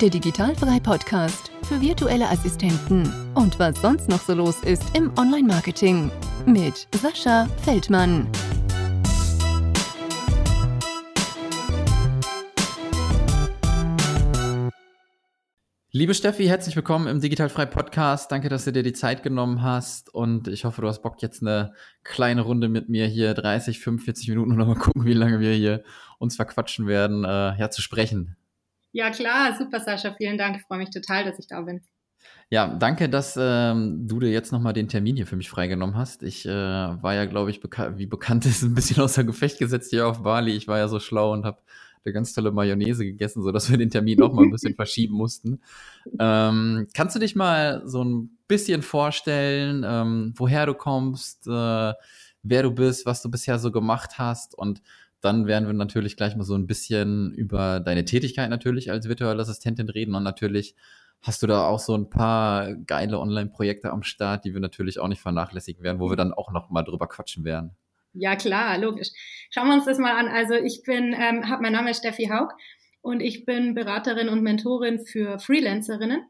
der Digitalfrei Podcast für virtuelle Assistenten und was sonst noch so los ist im Online-Marketing mit Sascha Feldmann. Liebe Steffi, herzlich willkommen im Digitalfrei Podcast. Danke, dass du dir die Zeit genommen hast und ich hoffe, du hast Bock jetzt eine kleine Runde mit mir hier 30, 45 Minuten und mal gucken, wie lange wir hier uns verquatschen werden, äh, ja, zu sprechen. Ja, klar, super, Sascha. Vielen Dank. Ich freue mich total, dass ich da bin. Ja, danke, dass ähm, du dir jetzt nochmal den Termin hier für mich freigenommen hast. Ich äh, war ja, glaube ich, beka wie bekannt ist, ein bisschen außer Gefecht gesetzt hier auf Bali. Ich war ja so schlau und habe eine ganz tolle Mayonnaise gegessen, sodass wir den Termin noch mal ein bisschen verschieben mussten. Ähm, kannst du dich mal so ein bisschen vorstellen, ähm, woher du kommst, äh, wer du bist, was du bisher so gemacht hast und dann werden wir natürlich gleich mal so ein bisschen über deine Tätigkeit natürlich als virtuelle Assistentin reden und natürlich hast du da auch so ein paar geile Online-Projekte am Start, die wir natürlich auch nicht vernachlässigen werden, wo wir dann auch noch mal drüber quatschen werden. Ja, klar, logisch. Schauen wir uns das mal an. Also ich bin, ähm, hab, mein Name ist Steffi Haug und ich bin Beraterin und Mentorin für Freelancerinnen.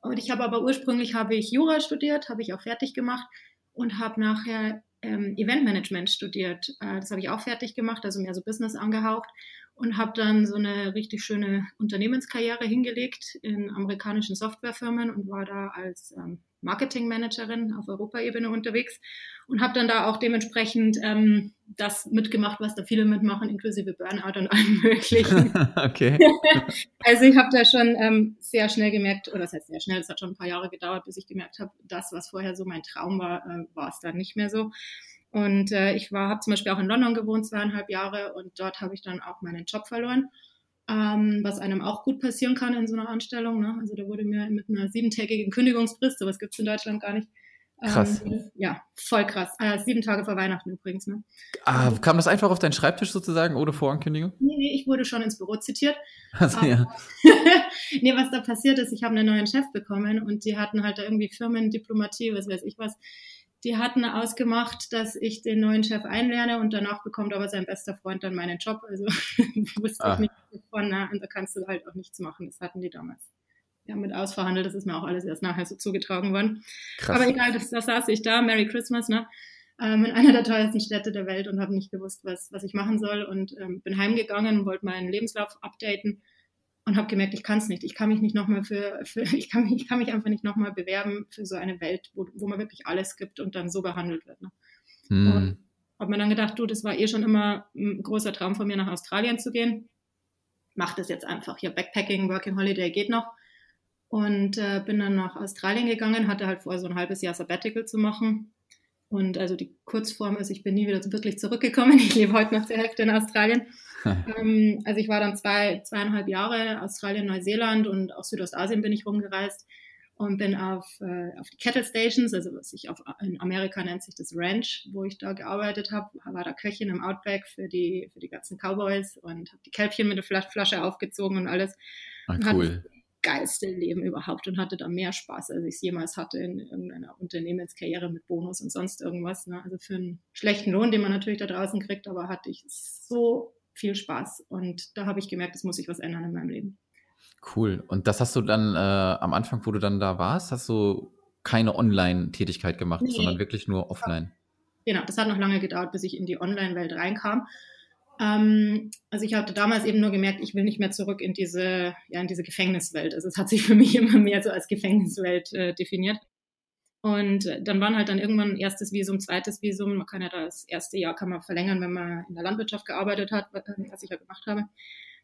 Und ich habe aber ursprünglich habe ich Jura studiert, habe ich auch fertig gemacht und habe nachher ähm, Eventmanagement studiert. Äh, das habe ich auch fertig gemacht, also mehr so Business angehaucht und habe dann so eine richtig schöne Unternehmenskarriere hingelegt in amerikanischen Softwarefirmen und war da als ähm, Marketingmanagerin auf Europaebene unterwegs und habe dann da auch dementsprechend ähm, das mitgemacht, was da viele mitmachen, inklusive Burnout und allem möglichen. okay. also ich habe da schon ähm, sehr schnell gemerkt, oder das heißt sehr schnell, es hat schon ein paar Jahre gedauert, bis ich gemerkt habe, das, was vorher so mein Traum war, äh, war es dann nicht mehr so. Und äh, ich war, habe zum Beispiel auch in London gewohnt, zweieinhalb Jahre, und dort habe ich dann auch meinen Job verloren ähm, was einem auch gut passieren kann in so einer Anstellung. Ne? Also da wurde mir mit einer siebentägigen Kündigungsfrist, sowas gibt es in Deutschland gar nicht. Ähm, krass. ja, voll krass. Äh, sieben Tage vor Weihnachten übrigens. Ne? Ah, kam das einfach auf deinen Schreibtisch sozusagen, ohne Vorankündigung? Nee, nee, ich wurde schon ins Büro zitiert. Also, ja. nee, was da passiert ist, ich habe einen neuen Chef bekommen und die hatten halt da irgendwie Firmendiplomatie, was weiß ich was die hatten ausgemacht, dass ich den neuen Chef einlerne und danach bekommt aber sein bester Freund dann meinen Job. Also wusste ah. ich nicht davon, na, und da kannst du halt auch nichts machen. Das hatten die damals ja, mit ausverhandelt. Das ist mir auch alles erst nachher so zugetragen worden. Krass. Aber egal, da saß ich da, Merry Christmas, ne? Ähm, in einer der teuersten Städte der Welt und habe nicht gewusst, was, was ich machen soll und ähm, bin heimgegangen und wollte meinen Lebenslauf updaten und habe gemerkt, ich kann es nicht. Ich kann mich nicht nochmal für, für ich, kann mich, ich kann mich einfach nicht nochmal bewerben für so eine Welt, wo, wo man wirklich alles gibt und dann so behandelt wird. Ne? Hm. Und habe mir dann gedacht, du, das war eh schon immer ein großer Traum von mir, nach Australien zu gehen. Mach das jetzt einfach. Hier Backpacking, Working Holiday geht noch. Und äh, bin dann nach Australien gegangen, hatte halt vor, so ein halbes Jahr Sabbatical zu machen. Und also die Kurzform ist, ich bin nie wieder wirklich zurückgekommen. Ich lebe heute noch zur Hälfte in Australien. ähm, also ich war dann zwei, zweieinhalb Jahre Australien, Neuseeland und auch Südostasien bin ich rumgereist und bin auf, äh, auf die Kettle Stations, also was ich auf, in Amerika nennt sich das Ranch, wo ich da gearbeitet habe, war da Köchin im Outback für die, für die ganzen Cowboys und habe die Kälbchen mit der Flasche aufgezogen und alles. Ah, cool geilste Leben überhaupt und hatte da mehr Spaß, als ich es jemals hatte in irgendeiner Unternehmenskarriere mit Bonus und sonst irgendwas. Ne? Also für einen schlechten Lohn, den man natürlich da draußen kriegt, aber hatte ich so viel Spaß. Und da habe ich gemerkt, es muss sich was ändern in meinem Leben. Cool. Und das hast du dann äh, am Anfang, wo du dann da warst, hast du keine Online-Tätigkeit gemacht, nee. sondern wirklich nur offline. Genau, das hat noch lange gedauert, bis ich in die Online-Welt reinkam. Ähm, also ich hatte damals eben nur gemerkt, ich will nicht mehr zurück in diese, ja, in diese Gefängniswelt. Also es hat sich für mich immer mehr so als Gefängniswelt äh, definiert. Und dann waren halt dann irgendwann erstes Visum, zweites Visum. Man kann ja das erste Jahr kann man verlängern, wenn man in der Landwirtschaft gearbeitet hat, was ich ja gemacht habe.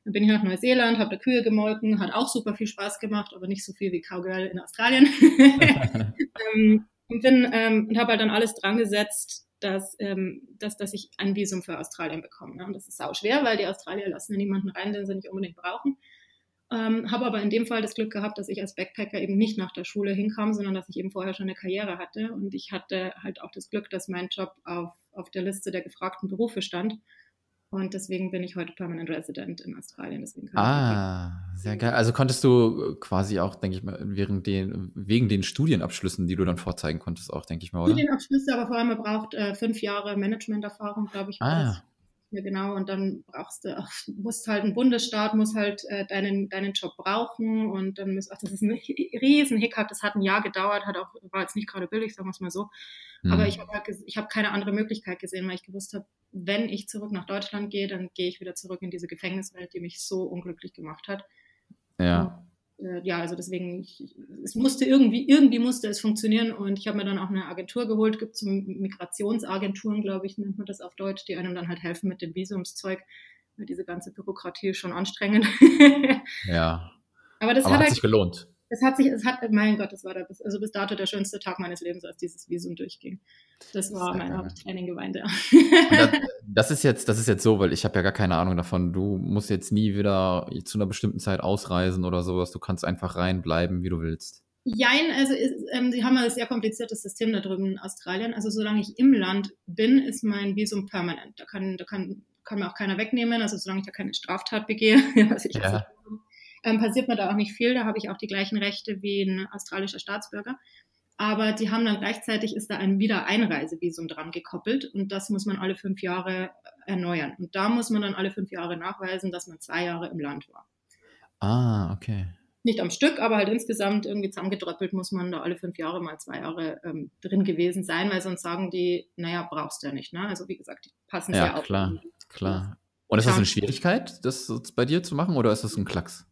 Dann bin ich nach Neuseeland, habe da Kühe gemolken, hat auch super viel Spaß gemacht, aber nicht so viel wie Cowgirl in Australien. ähm, und bin ähm, und habe halt dann alles dran gesetzt, dass, ähm, dass, dass ich ein Visum für Australien bekomme. Ne? Und das ist sau schwer, weil die Australier lassen ja niemanden rein, den sie nicht unbedingt brauchen. Ähm, habe aber in dem Fall das Glück gehabt, dass ich als Backpacker eben nicht nach der Schule hinkam, sondern dass ich eben vorher schon eine Karriere hatte. Und ich hatte halt auch das Glück, dass mein Job auf, auf der Liste der gefragten Berufe stand. Und deswegen bin ich heute Permanent Resident in Australien. Deswegen ah, sehr geil. Also konntest du quasi auch, denke ich mal, während den, wegen den Studienabschlüssen, die du dann vorzeigen konntest, auch, denke ich mal, oder? Studienabschlüsse, aber vor allem man braucht äh, fünf Jahre Managementerfahrung, glaube ich. Ah. nicht mehr genau. Und dann brauchst du, ach, musst halt ein Bundesstaat, muss halt äh, deinen, deinen Job brauchen. Und dann ist, ach, das ist ein riesen Hickhack. Das hat ein Jahr gedauert, hat auch, war jetzt nicht gerade billig, sagen wir es mal so. Mhm. Aber ich habe halt, ich habe keine andere Möglichkeit gesehen, weil ich gewusst habe, wenn ich zurück nach Deutschland gehe, dann gehe ich wieder zurück in diese Gefängniswelt, die mich so unglücklich gemacht hat. Ja. Äh, ja, also deswegen, ich, es musste irgendwie, irgendwie musste es funktionieren und ich habe mir dann auch eine Agentur geholt, gibt es so Migrationsagenturen, glaube ich, nennt man das auf Deutsch, die einem dann halt helfen mit dem Visumszeug, weil diese ganze Bürokratie ist schon anstrengend. ja. Aber das Aber hat, hat halt, sich gelohnt. Es hat sich, es hat, mein Gott, das war da, bis, also bis dato der schönste Tag meines Lebens, als dieses Visum durchging. Das war mein. Haupttraining geweint, ja. Das, das ist jetzt, das ist jetzt so, weil ich habe ja gar keine Ahnung davon. Du musst jetzt nie wieder zu einer bestimmten Zeit ausreisen oder sowas. Du kannst einfach reinbleiben, wie du willst. Jein, also ist, ähm, sie haben ein sehr kompliziertes System da drüben in Australien. Also solange ich im Land bin, ist mein Visum permanent. Da kann, da kann, kann mir auch keiner wegnehmen. Also solange ich da keine Straftat begehe, was ich Ja. jetzt ähm, passiert mir da auch nicht viel. Da habe ich auch die gleichen Rechte wie ein australischer Staatsbürger. Aber die haben dann gleichzeitig ist da ein Wiedereinreisevisum dran gekoppelt und das muss man alle fünf Jahre erneuern. Und da muss man dann alle fünf Jahre nachweisen, dass man zwei Jahre im Land war. Ah, okay. Nicht am Stück, aber halt insgesamt irgendwie zusammengedröppelt muss man da alle fünf Jahre mal zwei Jahre ähm, drin gewesen sein, weil sonst sagen die, naja, brauchst du ja nicht. Ne? Also wie gesagt, die passen Ja, sehr auf. klar, klar. Und ist das eine Schwierigkeit, das bei dir zu machen oder ist das ein Klacks?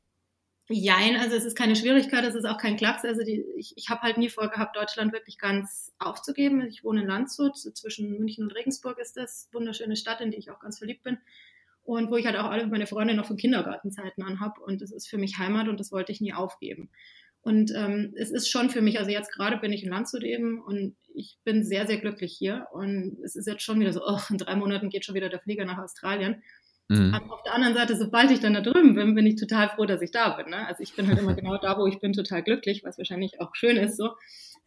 Jein, also es ist keine Schwierigkeit, es ist auch kein Klacks. Also die, ich, ich habe halt nie vorgehabt, Deutschland wirklich ganz aufzugeben. Ich wohne in Landshut, so zwischen München und Regensburg ist das. Wunderschöne Stadt, in die ich auch ganz verliebt bin. Und wo ich halt auch alle meine Freunde noch von Kindergartenzeiten anhab. Und es ist für mich Heimat und das wollte ich nie aufgeben. Und ähm, es ist schon für mich, also jetzt gerade bin ich in Landshut eben und ich bin sehr, sehr glücklich hier. Und es ist jetzt schon wieder so, oh, in drei Monaten geht schon wieder der Flieger nach Australien. Mhm. Aber auf der anderen Seite, sobald ich dann da drüben bin, bin ich total froh, dass ich da bin. Ne? Also ich bin halt immer genau da, wo ich bin, total glücklich, was wahrscheinlich auch schön ist so.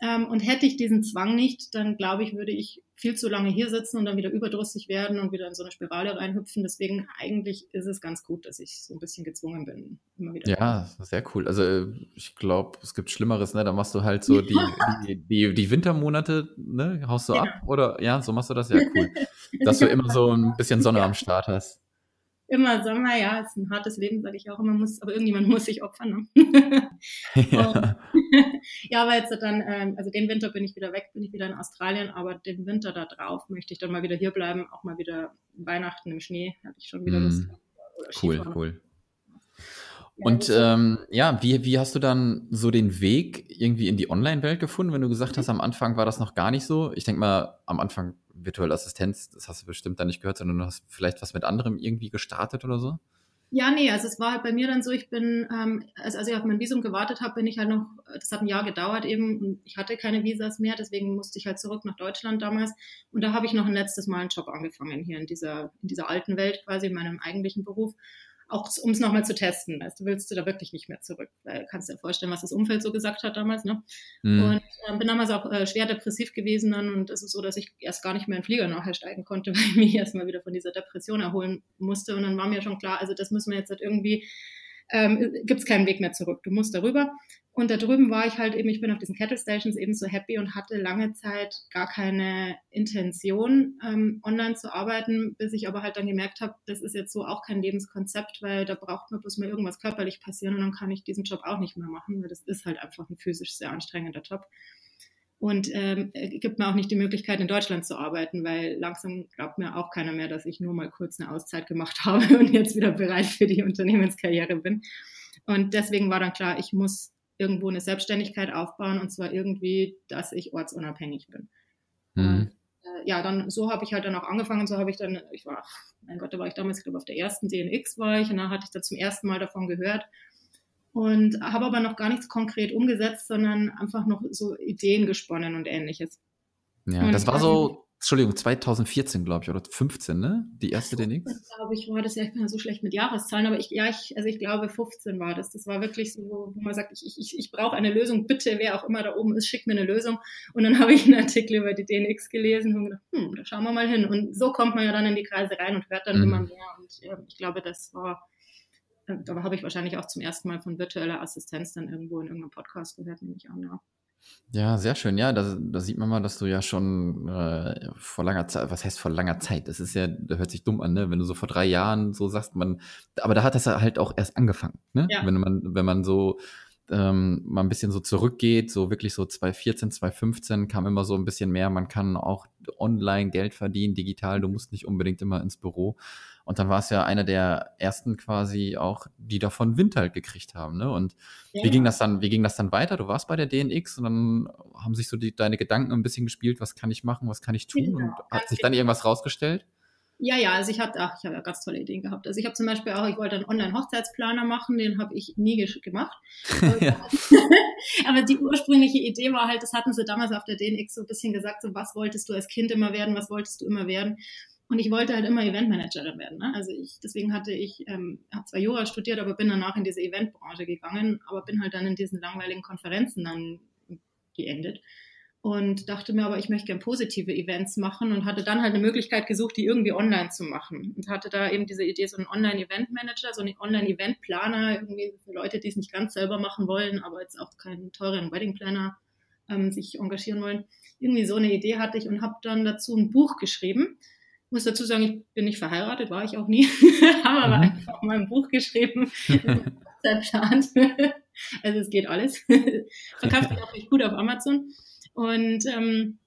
Ähm, und hätte ich diesen Zwang nicht, dann glaube ich, würde ich viel zu lange hier sitzen und dann wieder überdrüssig werden und wieder in so eine Spirale reinhüpfen. Deswegen eigentlich ist es ganz gut, dass ich so ein bisschen gezwungen bin, immer wieder. Ja, sehr cool. Also äh, ich glaube, es gibt Schlimmeres, ne? Da machst du halt so die, die, die, die Wintermonate, ne? Haust du Genau. ab? Oder ja, so machst du das ja cool. Dass du immer so ein bisschen Sonne am Start hast. Immer Sommer, ja, ist ein hartes Leben, sage ich auch immer, muss, aber irgendjemand muss sich opfern. Ne? ja. ja, aber jetzt dann, ähm, also den Winter bin ich wieder weg, bin ich wieder in Australien, aber den Winter da drauf möchte ich dann mal wieder hier bleiben, auch mal wieder Weihnachten im Schnee, habe ich schon wieder Mm, Lust. Cool, cool. Und ähm, ja, wie, wie hast du dann so den Weg irgendwie in die Online-Welt gefunden, wenn du gesagt hast, am Anfang war das noch gar nicht so? Ich denke mal, am Anfang virtuelle Assistenz, das hast du bestimmt dann nicht gehört, sondern du hast vielleicht was mit anderem irgendwie gestartet oder so? Ja, nee, also es war halt bei mir dann so, ich bin, ähm, also als ich auf mein Visum gewartet habe, bin ich halt noch, das hat ein Jahr gedauert eben und ich hatte keine Visas mehr, deswegen musste ich halt zurück nach Deutschland damals und da habe ich noch ein letztes Mal einen Job angefangen hier in dieser, in dieser alten Welt quasi, in meinem eigentlichen Beruf, auch um es nochmal zu testen, weißt du, willst du da wirklich nicht mehr zurück, weil kannst dir vorstellen, was das Umfeld so gesagt hat damals, ne? Hm. Und ähm, bin damals auch äh, schwer depressiv gewesen dann und es ist so, dass ich erst gar nicht mehr in den Flieger nachher steigen konnte, weil ich mich erstmal wieder von dieser Depression erholen musste. Und dann war mir schon klar, also das müssen wir jetzt halt irgendwie, ähm, gibt es keinen Weg mehr zurück. Du musst darüber. Und da drüben war ich halt eben, ich bin auf diesen Kettle Stations eben so happy und hatte lange Zeit gar keine Intention, ähm, online zu arbeiten, bis ich aber halt dann gemerkt habe, das ist jetzt so auch kein Lebenskonzept, weil da braucht mir bloß mal irgendwas körperlich passieren und dann kann ich diesen Job auch nicht mehr machen, weil das ist halt einfach ein physisch sehr anstrengender Job. Und ähm, gibt mir auch nicht die Möglichkeit, in Deutschland zu arbeiten, weil langsam glaubt mir auch keiner mehr, dass ich nur mal kurz eine Auszeit gemacht habe und jetzt wieder bereit für die Unternehmenskarriere bin. Und deswegen war dann klar, ich muss irgendwo eine Selbstständigkeit aufbauen und zwar irgendwie, dass ich ortsunabhängig bin. Hm. Äh, ja, dann so habe ich halt dann auch angefangen. So habe ich dann, ich war, mein Gott, da war ich damals, ich glaube, auf der ersten DNX war ich und da hatte ich dann zum ersten Mal davon gehört und habe aber noch gar nichts konkret umgesetzt, sondern einfach noch so Ideen gesponnen und ähnliches. Ja, Und das war so, Entschuldigung, 2014, glaube ich, oder 15, ne? Die erste DNX? glaube ich, war das ja, ich bin ja so schlecht mit Jahreszahlen, aber ich, ja, ich, also ich glaube 15 war das. Das war wirklich so, wo man sagt, ich, ich, ich brauche eine Lösung, bitte, wer auch immer da oben ist, schickt mir eine Lösung. Und dann habe ich einen Artikel über die DNX gelesen und gedacht, hm, da schauen wir mal hin. Und so kommt man ja dann in die Kreise rein und hört dann Mhm. immer mehr. Und ja, ich glaube, das war, äh, da habe ich wahrscheinlich auch zum ersten Mal von virtueller Assistenz dann irgendwo in irgendeinem Podcast gehört, nehme ich an, ja. Ja, sehr schön. Ja, da, da sieht man mal, dass du ja schon äh, vor langer Zeit, was heißt vor langer Zeit? Das ist ja, da hört sich dumm an, ne? Wenn du so vor drei Jahren so sagst, man, aber da hat das halt auch erst angefangen, ne? Ja. Wenn man, wenn man so ähm, mal ein bisschen so zurückgeht, so wirklich so 2014, 2015 kam immer so ein bisschen mehr, man kann auch online Geld verdienen, digital, du musst nicht unbedingt immer ins Büro. Und dann war es ja einer der ersten quasi auch, die davon Wind halt gekriegt haben. Ne? Und ja. wie ging das dann, wie ging das dann weiter? Du warst bei der DNX und dann haben sich so die, deine Gedanken ein bisschen gespielt, was kann ich machen, was kann ich tun? Genau, und hat sich dann genau. irgendwas rausgestellt? Ja, ja, also ich hatte, ach, ich habe ja ganz tolle Ideen gehabt. Also ich habe zum Beispiel auch, ich wollte einen Online-Hochzeitsplaner machen, den habe ich nie gemacht. Aber die ursprüngliche Idee war halt, das hatten sie damals auf der DNX so ein bisschen gesagt, so was wolltest du als Kind immer werden, was wolltest du immer werden? Und ich wollte halt immer Eventmanagerin werden. Ne? Also ich, deswegen hatte ich, ähm, habe zwar Jura studiert, aber bin danach in diese Eventbranche gegangen, aber bin halt dann in diesen langweiligen Konferenzen dann geendet und dachte mir aber, ich möchte gerne positive Events machen und hatte dann halt eine Möglichkeit gesucht, die irgendwie online zu machen und hatte da eben diese Idee, so einen Online-Event-Manager, so einen Online-Event-Planer, irgendwie für Leute, die es nicht ganz selber machen wollen, aber jetzt auch keinen teuren Wedding-Planner ähm, sich engagieren wollen. Irgendwie so eine Idee hatte ich und habe dann dazu ein Buch geschrieben. Ich muss dazu sagen, ich bin nicht verheiratet, war ich auch nie, habe aber mhm. einfach mal ein Buch geschrieben, verplant. also es geht alles. Verkauft sich auch recht gut auf Amazon. Und ähm,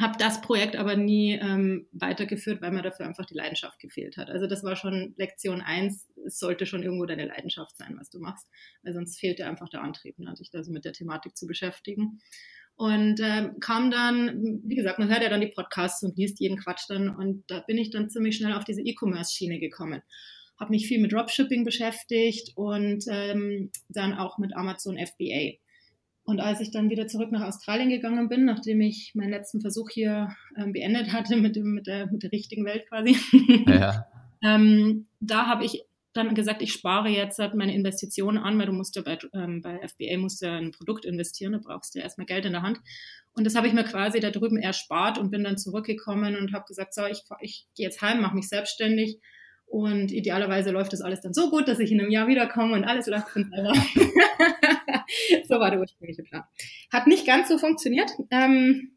habe das Projekt aber nie ähm, weitergeführt, weil mir dafür einfach die Leidenschaft gefehlt hat. Also das war schon Lektion eins. Es sollte schon irgendwo deine Leidenschaft sein, was du machst, weil sonst fehlte einfach der Antrieb, ne, sich also mit der Thematik zu beschäftigen. Und äh, kam dann, wie gesagt, man hört ja dann die Podcasts und liest jeden Quatsch dann. Und da bin ich dann ziemlich schnell auf diese E-Commerce-Schiene gekommen. Habe mich viel mit Dropshipping beschäftigt und ähm, dann auch mit Amazon FBA. Und als ich dann wieder zurück nach Australien gegangen bin, nachdem ich meinen letzten Versuch hier ähm, beendet hatte mit, dem, mit, der, mit der richtigen Welt quasi, ja. ähm, da habe ich dann gesagt, ich spare jetzt halt meine Investitionen an, weil du musst ja bei, ähm, bei FBA musst ja ein Produkt investieren, da brauchst du ja erstmal Geld in der Hand. Und das habe ich mir quasi da drüben erspart und bin dann zurückgekommen und habe gesagt, so, ich, ich gehe jetzt heim, mache mich selbstständig und idealerweise läuft das alles dann so gut, dass ich in einem Jahr wiederkomme und alles läuft von selber. so war der ursprüngliche Plan. Hat nicht ganz so funktioniert. Ähm,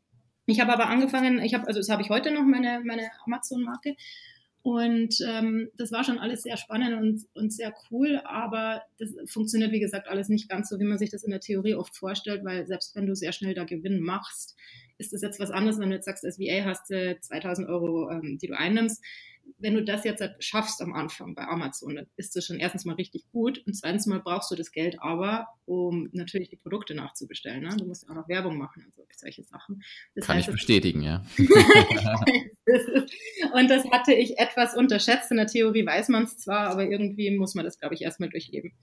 ich habe aber angefangen, ich habe, also das habe ich heute noch, meine, meine Amazon-Marke. Und ähm, das war schon alles sehr spannend und, und sehr cool, aber das funktioniert, wie gesagt, alles nicht ganz so, wie man sich das in der Theorie oft vorstellt, weil selbst wenn du sehr schnell da Gewinn machst, ist das jetzt was anderes, wenn du jetzt sagst, als VA hast du 2000 Euro, ähm, die du einnimmst wenn du das jetzt schaffst am Anfang bei Amazon, dann ist das schon erstens mal richtig gut und zweitens mal brauchst du das Geld aber, um natürlich die Produkte nachzubestellen. Ne? Du musst auch noch Werbung machen und so, solche Sachen. Das Kann heißt, ich bestätigen, ja. und das hatte ich etwas unterschätzt. In der Theorie weiß man es zwar, aber irgendwie muss man das, glaube ich, erstmal durchleben.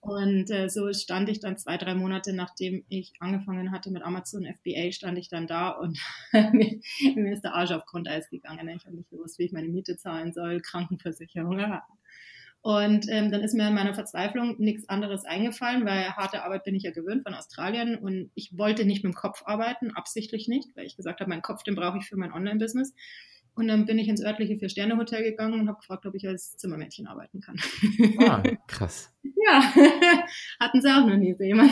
Und äh, so stand ich dann zwei, drei Monate, nachdem ich angefangen hatte mit Amazon FBA, stand ich dann da und mir, ist der Arsch auf Grundeis gegangen. Ich habe nicht gewusst, wie ich meine Miete zahlen soll, Krankenversicherung. Und ähm, dann ist mir in meiner Verzweiflung nichts anderes eingefallen, weil harte Arbeit bin ich ja gewöhnt von Australien und ich wollte nicht mit dem Kopf arbeiten, absichtlich nicht, weil ich gesagt habe, meinen Kopf, den brauche ich für mein Online-Business. Und dann bin ich ins örtliche Vier-Sterne-Hotel gegangen und habe gefragt, ob ich als Zimmermädchen arbeiten kann. Ah, krass. ja, hatten sie auch noch nie so jemand.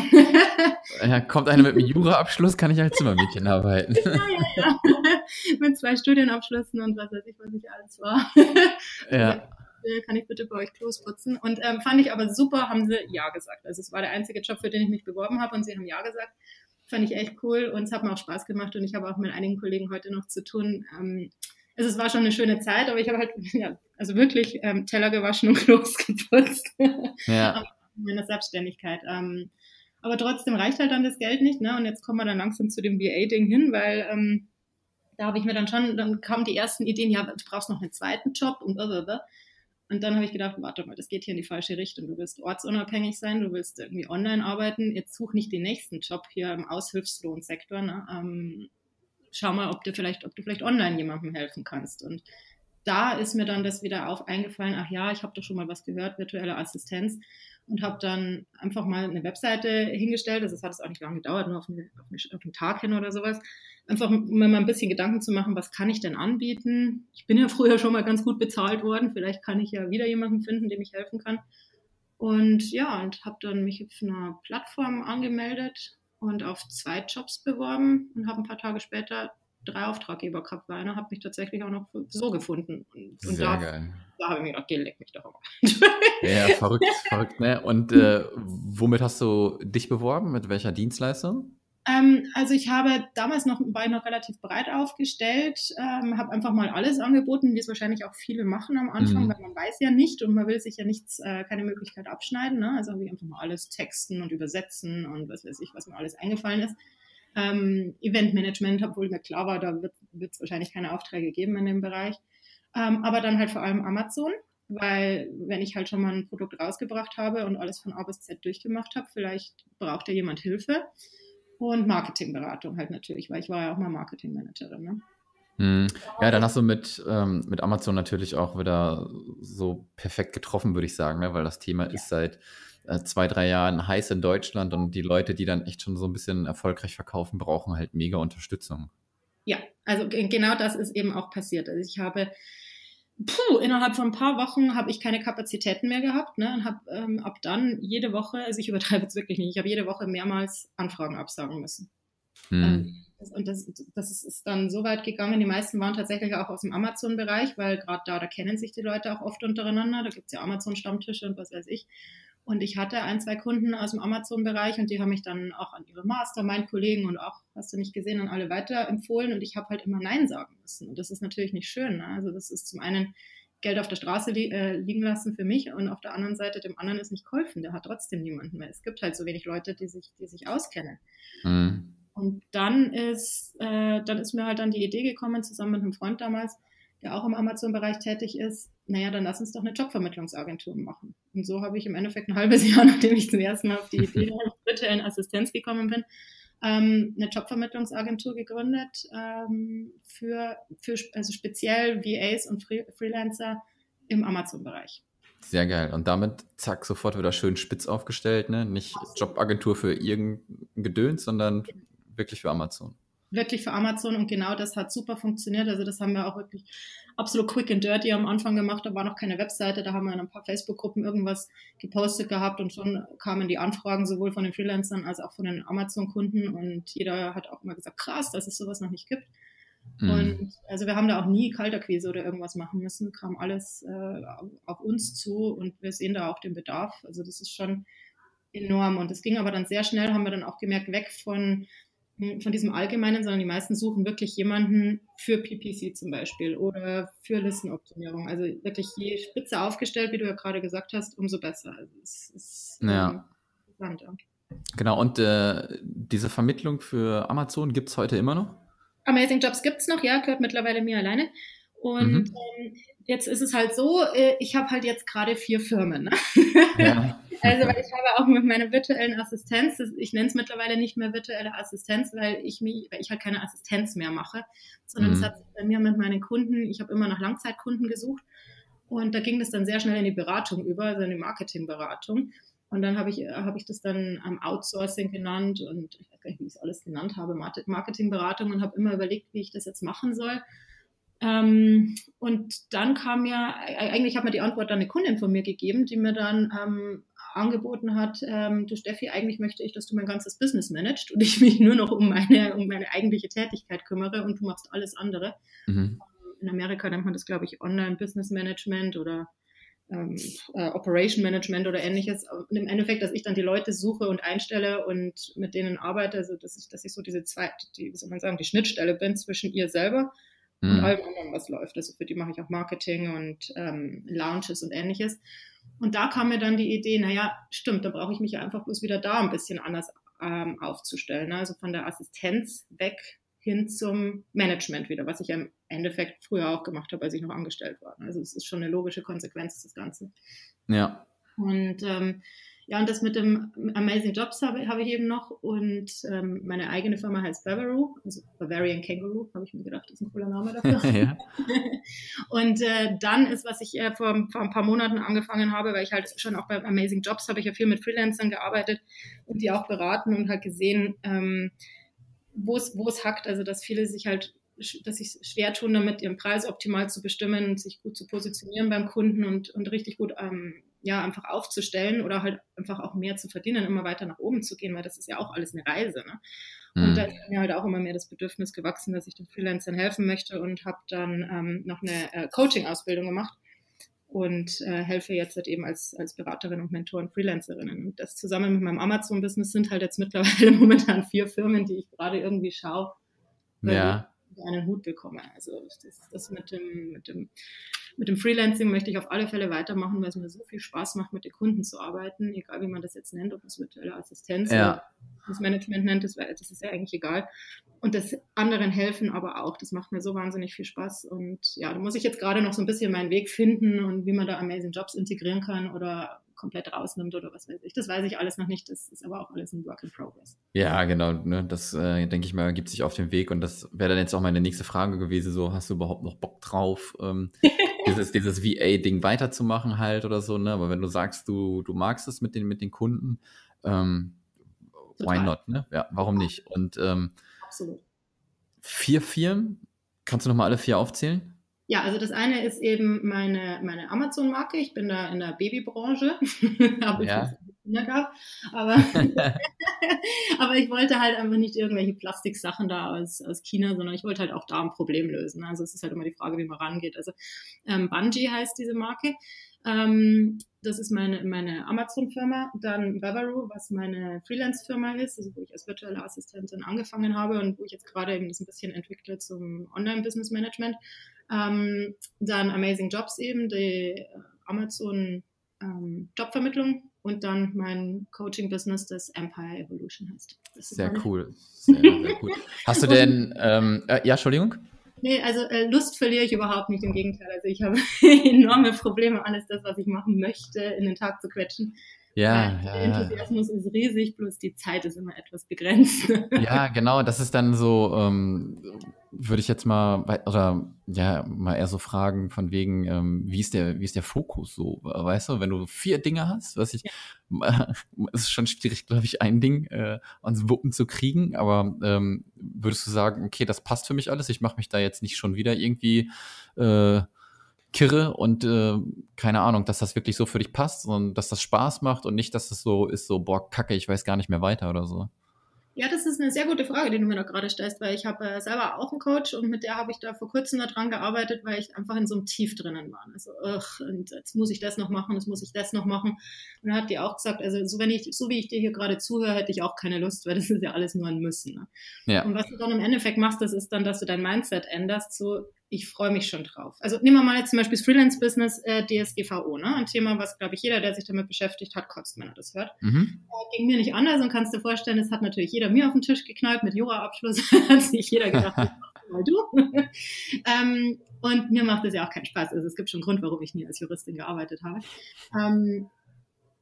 ja, kommt einer mit einem Jura-Abschluss, kann ich als Zimmermädchen arbeiten. ja, ja, ja. mit zwei Studienabschlüssen und was weiß ich, was ich alles war. ja. Kann ich bitte bei euch Klos putzen? Und ähm, fand ich aber super, haben sie Ja gesagt. Also es war der einzige Job, für den ich mich beworben habe und sie haben Ja gesagt fand ich echt cool und es hat mir auch Spaß gemacht und ich habe auch mit einigen Kollegen heute noch zu tun. Ähm, also es war schon eine schöne Zeit, aber ich habe halt, ja, also wirklich ähm, Teller gewaschen und Klos geputzt. Ja. in meiner Selbstständigkeit. Ähm, aber trotzdem reicht halt dann das Geld nicht, ne? Und jetzt kommen wir dann langsam zu dem VA-Ding hin, weil ähm, da habe ich mir dann schon, dann kamen die ersten Ideen, ja, du brauchst noch einen zweiten Job und blablabla. Und dann habe ich gedacht, warte mal, das geht hier in die falsche Richtung. Du willst ortsunabhängig sein, du willst irgendwie online arbeiten. Jetzt such nicht den nächsten Job hier im Aushilfslohnsektor. Ne? Ähm, schau mal, ob du vielleicht, ob du vielleicht online jemandem helfen kannst. Und da ist mir dann das wieder auf eingefallen, ach ja, ich habe doch schon mal was gehört, virtuelle Assistenz und habe dann einfach mal eine Webseite hingestellt. Also hat es auch nicht lange gedauert, nur auf, eine, auf einen Tag hin oder sowas. Einfach um mir mal ein bisschen Gedanken zu machen, was kann ich denn anbieten? Ich bin ja früher schon mal ganz gut bezahlt worden. Vielleicht kann ich ja wieder jemanden finden, dem ich helfen kann. Und ja, und habe dann mich auf einer Plattform angemeldet und auf zwei Jobs beworben und habe ein paar Tage später drei Auftraggeber gehabt, weil einer hat mich tatsächlich auch noch so gefunden. Und, und Sehr da, geil. Da habe ich mir gedacht, geh, leck mich doch mal. ja, verrückt, verrückt, ne? Und äh, womit hast du dich beworben? Mit welcher Dienstleistung? Ähm, also ich habe damals noch, war ich noch relativ breit aufgestellt, ähm, habe einfach mal alles angeboten, wie es wahrscheinlich auch viele machen am Anfang, mhm. weil man weiß ja nicht und man will sich ja nichts, äh, keine Möglichkeit abschneiden. Ne? Also habe ich einfach mal alles texten und übersetzen und was weiß ich, was mir alles eingefallen ist. Ähm, Eventmanagement, obwohl mir klar war, da wird es wahrscheinlich keine Aufträge geben in dem Bereich. Ähm, aber dann halt vor allem Amazon, weil wenn ich halt schon mal ein Produkt rausgebracht habe und alles von A bis Z durchgemacht habe, vielleicht braucht ja jemand Hilfe. Und Marketingberatung halt natürlich, weil ich war ja auch mal Marketingmanagerin. Ne? Hm. Ja, dann hast du mit, ähm, mit Amazon natürlich auch wieder so perfekt getroffen, würde ich sagen, ne? weil das Thema ja. ist seit äh, zwei, drei Jahren heiß in Deutschland und die Leute, die dann echt schon so ein bisschen erfolgreich verkaufen, brauchen halt mega Unterstützung. Ja, also genau das ist eben auch passiert. Also ich habe puh, innerhalb von ein paar Wochen habe ich keine Kapazitäten mehr gehabt ne, und habe ähm, ab dann jede Woche, also ich übertreibe es wirklich nicht, ich habe jede Woche mehrmals Anfragen absagen müssen. Hm. Ähm, und das, das ist dann so weit gegangen, die meisten waren tatsächlich auch aus dem Amazon-Bereich, weil gerade da, da kennen sich die Leute auch oft untereinander, da gibt es ja Amazon-Stammtische und was weiß ich. Und ich hatte ein, zwei Kunden aus dem Amazon-Bereich und die haben mich dann auch an ihre Mastermind-Kollegen und auch, hast du nicht gesehen, an alle weiterempfohlen und ich habe halt immer Nein sagen müssen. Und das ist natürlich nicht schön. Ne? Also das ist zum einen Geld auf der Straße li äh, liegen lassen für mich und auf der anderen Seite dem anderen ist nicht geholfen. Der hat trotzdem niemanden mehr. Es gibt halt so wenig Leute, die sich, die sich auskennen. Mhm. Und dann ist, äh, dann ist mir halt dann die Idee gekommen, zusammen mit einem Freund damals, der auch im Amazon-Bereich tätig ist, naja, dann lass uns doch eine Jobvermittlungsagentur machen. Und so habe ich im Endeffekt ein halbes Jahr, nachdem ich zum ersten Mal auf die Idee der virtuellen Assistenz gekommen bin, ähm, eine Jobvermittlungsagentur gegründet ähm, für, für also speziell VAs und Free Freelancer im Amazon-Bereich. Sehr geil. Und damit, zack, sofort wieder schön spitz aufgestellt, ne? Nicht. Jobagentur für irgendein Gedöns, sondern genau. wirklich für Amazon wirklich für Amazon und genau das hat super funktioniert. Also das haben wir auch wirklich absolut quick and dirty am Anfang gemacht. Da war noch keine Webseite, da haben wir in ein paar Facebook-Gruppen irgendwas gepostet gehabt und schon kamen die Anfragen sowohl von den Freelancern als auch von den Amazon-Kunden und jeder hat auch immer gesagt, krass, dass es sowas noch nicht gibt. Mhm. Und also wir haben da auch nie Kalterquise oder irgendwas machen müssen, kam alles äh, auf uns zu und wir sehen da auch den Bedarf. Also das ist schon enorm. Und es ging aber dann sehr schnell, haben wir dann auch gemerkt, weg von von diesem Allgemeinen, sondern die meisten suchen wirklich jemanden für PPC zum Beispiel oder für Listenoptimierung. Also wirklich je spitzer aufgestellt, wie du ja gerade gesagt hast, umso besser. Also es ist ja. Ähm, interessant. Ja. Genau, und äh, diese Vermittlung für Amazon gibt es heute immer noch? Amazing Jobs gibt es noch, ja, gehört mittlerweile mir alleine. Und mhm. ähm, jetzt ist es halt so, äh, ich habe halt jetzt gerade vier Firmen. Ne? Ja. also weil ich habe auch mit meiner virtuellen Assistenz, ich nenne es mittlerweile nicht mehr virtuelle Assistenz, weil ich mich, weil ich halt keine Assistenz mehr mache, sondern es mhm. hat sich bei mir mit meinen Kunden, ich habe immer nach Langzeitkunden gesucht und da ging das dann sehr schnell in die Beratung über, also in die Marketingberatung. Und dann habe ich, hab ich das dann am Outsourcing genannt und ich weiß gar nicht, wie ich es alles genannt habe, Marketingberatung und habe immer überlegt, wie ich das jetzt machen soll. Ähm, und dann kam ja, eigentlich hat mir die Antwort dann eine Kundin von mir gegeben, die mir dann ähm, angeboten hat, ähm, du Steffi, eigentlich möchte ich, dass du mein ganzes Business managst und ich mich nur noch um meine, um meine eigentliche Tätigkeit kümmere und du machst alles andere. Mhm. In Amerika nennt man das, glaube ich, Online-Business Management oder ähm, äh, Operation Management oder ähnliches. Und im Endeffekt, dass ich dann die Leute suche und einstelle und mit denen arbeite, also dass ich, dass ich so diese zwei, die, wie soll man sagen, die Schnittstelle bin zwischen ihr selber und mhm. allem anderen, was läuft. Also für die mache ich auch Marketing und ähm, Launches und ähnliches. Und da kam mir dann die Idee, naja, stimmt, da brauche ich mich ja einfach bloß wieder da ein bisschen anders ähm, aufzustellen. Ne? Also von der Assistenz weg hin zum Management wieder, was ich ja im Endeffekt früher auch gemacht habe, als ich noch angestellt war. Also es ist schon eine logische Konsequenz des Ganzen. Ja. Und ähm, ja, und das mit dem Amazing Jobs habe, habe ich eben noch. Und ähm, meine eigene Firma heißt Bavaru, also Bavarian Kangaroo, habe ich mir gedacht, das ist ein cooler Name dafür. und äh, dann ist, was ich äh, vor, vor, ein paar Monaten angefangen habe, weil ich halt schon auch bei Amazing Jobs habe ich ja viel mit Freelancern gearbeitet und die auch beraten und halt gesehen, ähm, wo es hackt. Also dass viele sich halt dass sich schwer tun, damit ihren Preis optimal zu bestimmen und sich gut zu positionieren beim Kunden und, und richtig gut ähm, ja, einfach aufzustellen oder halt einfach auch mehr zu verdienen, immer weiter nach oben zu gehen, weil das ist ja auch alles eine Reise. Ne? Und mhm. da ist mir halt auch immer mehr das Bedürfnis gewachsen, dass ich den Freelancern helfen möchte und habe dann ähm, noch eine äh, Coaching-Ausbildung gemacht und äh, helfe jetzt halt eben als, als Beraterin und Mentorin Freelancerinnen. Und das zusammen mit meinem Amazon-Business sind halt jetzt mittlerweile momentan vier Firmen, die ich gerade irgendwie schaue, ja. einen Hut bekomme. Also das, das mit, dem, mit, dem, mit dem Freelancing möchte ich auf alle Fälle weitermachen, weil es mir so viel Spaß macht, mit den Kunden zu arbeiten, egal wie man das jetzt nennt, ob es virtuelle Assistenz ja. oder das Management nennt, das, das ist ja eigentlich egal und das anderen helfen aber auch. Das macht mir so wahnsinnig viel Spaß. Und ja, da muss ich jetzt gerade noch so ein bisschen meinen Weg finden und wie man da Amazing Jobs integrieren kann oder komplett rausnimmt oder was weiß ich. Das weiß ich alles noch nicht. Das ist aber auch alles ein Work in Progress. Ja, genau. Ne? Das äh, denke ich mal, ergibt sich auf dem Weg. Und das wäre dann jetzt auch meine nächste Frage gewesen. So, hast du überhaupt noch Bock drauf, ähm, dieses, dieses VA-Ding weiterzumachen halt oder so? Ne? Aber wenn du sagst, du, du magst es mit den, mit den Kunden, ähm, why not? Ne? Ja, warum nicht? Und ähm, Absolut. Vier Firmen? Kannst du nochmal alle vier aufzählen? Ja, also das eine ist eben meine, meine Amazon-Marke. Ich bin da in der Babybranche. Habe ja. Kinder gehabt. Aber, aber ich wollte halt einfach nicht irgendwelche Plastiksachen da aus, aus China, sondern ich wollte halt auch da ein Problem lösen. Also es ist halt immer die Frage, wie man rangeht. Also ähm, Bungie heißt diese Marke. Ähm, das ist meine, meine Amazon-Firma. Dann Bavaru, was meine Freelance-Firma ist, also wo ich als virtuelle Assistentin angefangen habe und wo ich jetzt gerade eben das ein bisschen entwickle zum Online-Business-Management. Ähm, dann Amazing Jobs eben, die Amazon ähm, Jobvermittlung und dann mein Coaching-Business, das Empire Evolution heißt. sehr cool. Sehr, sehr cool. Hast du denn, ähm, äh, ja, Entschuldigung? Nee, also äh, Lust verliere ich überhaupt nicht, im Gegenteil. Also ich habe enorme Probleme, alles das, was ich machen möchte, in den Tag zu quetschen. Ja, ja, der Enthusiasmus ja. ist riesig, bloß die Zeit ist immer etwas begrenzt. Ja, genau, das ist dann so, ähm, würde ich jetzt mal, oder ja, mal eher so fragen, von wegen, ähm, wie ist der, wie ist der Fokus so? Weißt du, wenn du vier Dinge hast, was ich, ja. es ist schon schwierig, glaube ich, ein Ding äh, ans Wuppen zu kriegen, aber ähm, würdest du sagen, okay, das passt für mich alles, ich mache mich da jetzt nicht schon wieder irgendwie äh, kirre und äh, keine Ahnung, dass das wirklich so für dich passt und dass das Spaß macht und nicht, dass das so ist, so, boah, kacke, ich weiß gar nicht mehr weiter oder so. Ja, das ist eine sehr gute Frage, die du mir da gerade stellst, weil ich habe äh, selber auch einen Coach und mit der habe ich da vor kurzem daran gearbeitet, weil ich einfach in so einem Tief drinnen war. Also, ach, und jetzt muss ich das noch machen, jetzt muss ich das noch machen. Und dann hat die auch gesagt, also so wenn ich, so wie ich dir hier gerade zuhöre, hätte ich auch keine Lust, weil das ist ja alles nur ein Müssen. Ne? Ja. Und was du dann im Endeffekt machst, das ist dann, dass du dein Mindset änderst, so ich freue mich schon drauf. Also nehmen wir mal jetzt zum Beispiel das Freelance-Business äh, DSGVO, ne? ein Thema, was, glaube ich, jeder, der sich damit beschäftigt hat, kotzt, wenn er das hört. Mhm. Äh, ging mir nicht anders und kannst dir vorstellen, es hat natürlich jeder mir auf den Tisch geknallt mit Jura-Abschluss, hat sich jeder gedacht, mal du. ähm, und mir macht das ja auch keinen Spaß. Also es gibt schon einen Grund, warum ich nie als Juristin gearbeitet habe. Ähm,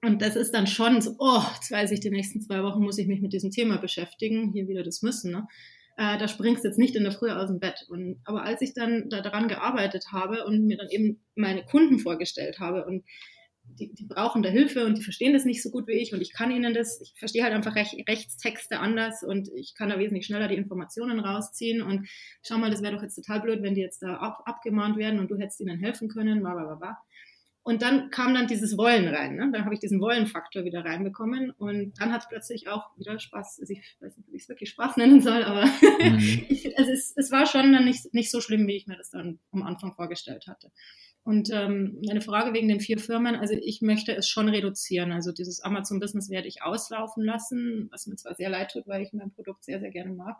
und das ist dann schon so, oh, jetzt weiß ich, die nächsten zwei Wochen muss ich mich mit diesem Thema beschäftigen. Hier wieder das Müssen. Ne? Äh, da springst du jetzt nicht in der Früh aus dem Bett. Und, aber als ich dann daran gearbeitet habe und mir dann eben meine Kunden vorgestellt habe und die, die brauchen da Hilfe und die verstehen das nicht so gut wie ich und ich kann ihnen das, ich verstehe halt einfach Rech, Rechtstexte anders und ich kann da wesentlich schneller die Informationen rausziehen und schau mal, das wäre doch jetzt total blöd, wenn die jetzt da ab, abgemahnt werden und du hättest ihnen helfen können, bla bla bla bla. Und dann kam dann dieses Wollen rein. Ne? Dann habe ich diesen Wollenfaktor wieder reinbekommen und dann hat es plötzlich auch wieder Spaß. Also ich weiß nicht, ob ich es wirklich Spaß nennen soll, aber mhm. ich, also es, es, war schon dann nicht, nicht so schlimm, wie ich mir das dann am Anfang vorgestellt hatte. Und ähm, eine Frage wegen den vier Firmen, also ich möchte es schon reduzieren. Also dieses Amazon-Business werde ich auslaufen lassen, was mir zwar sehr leid tut, weil ich mein Produkt sehr, sehr gerne mag.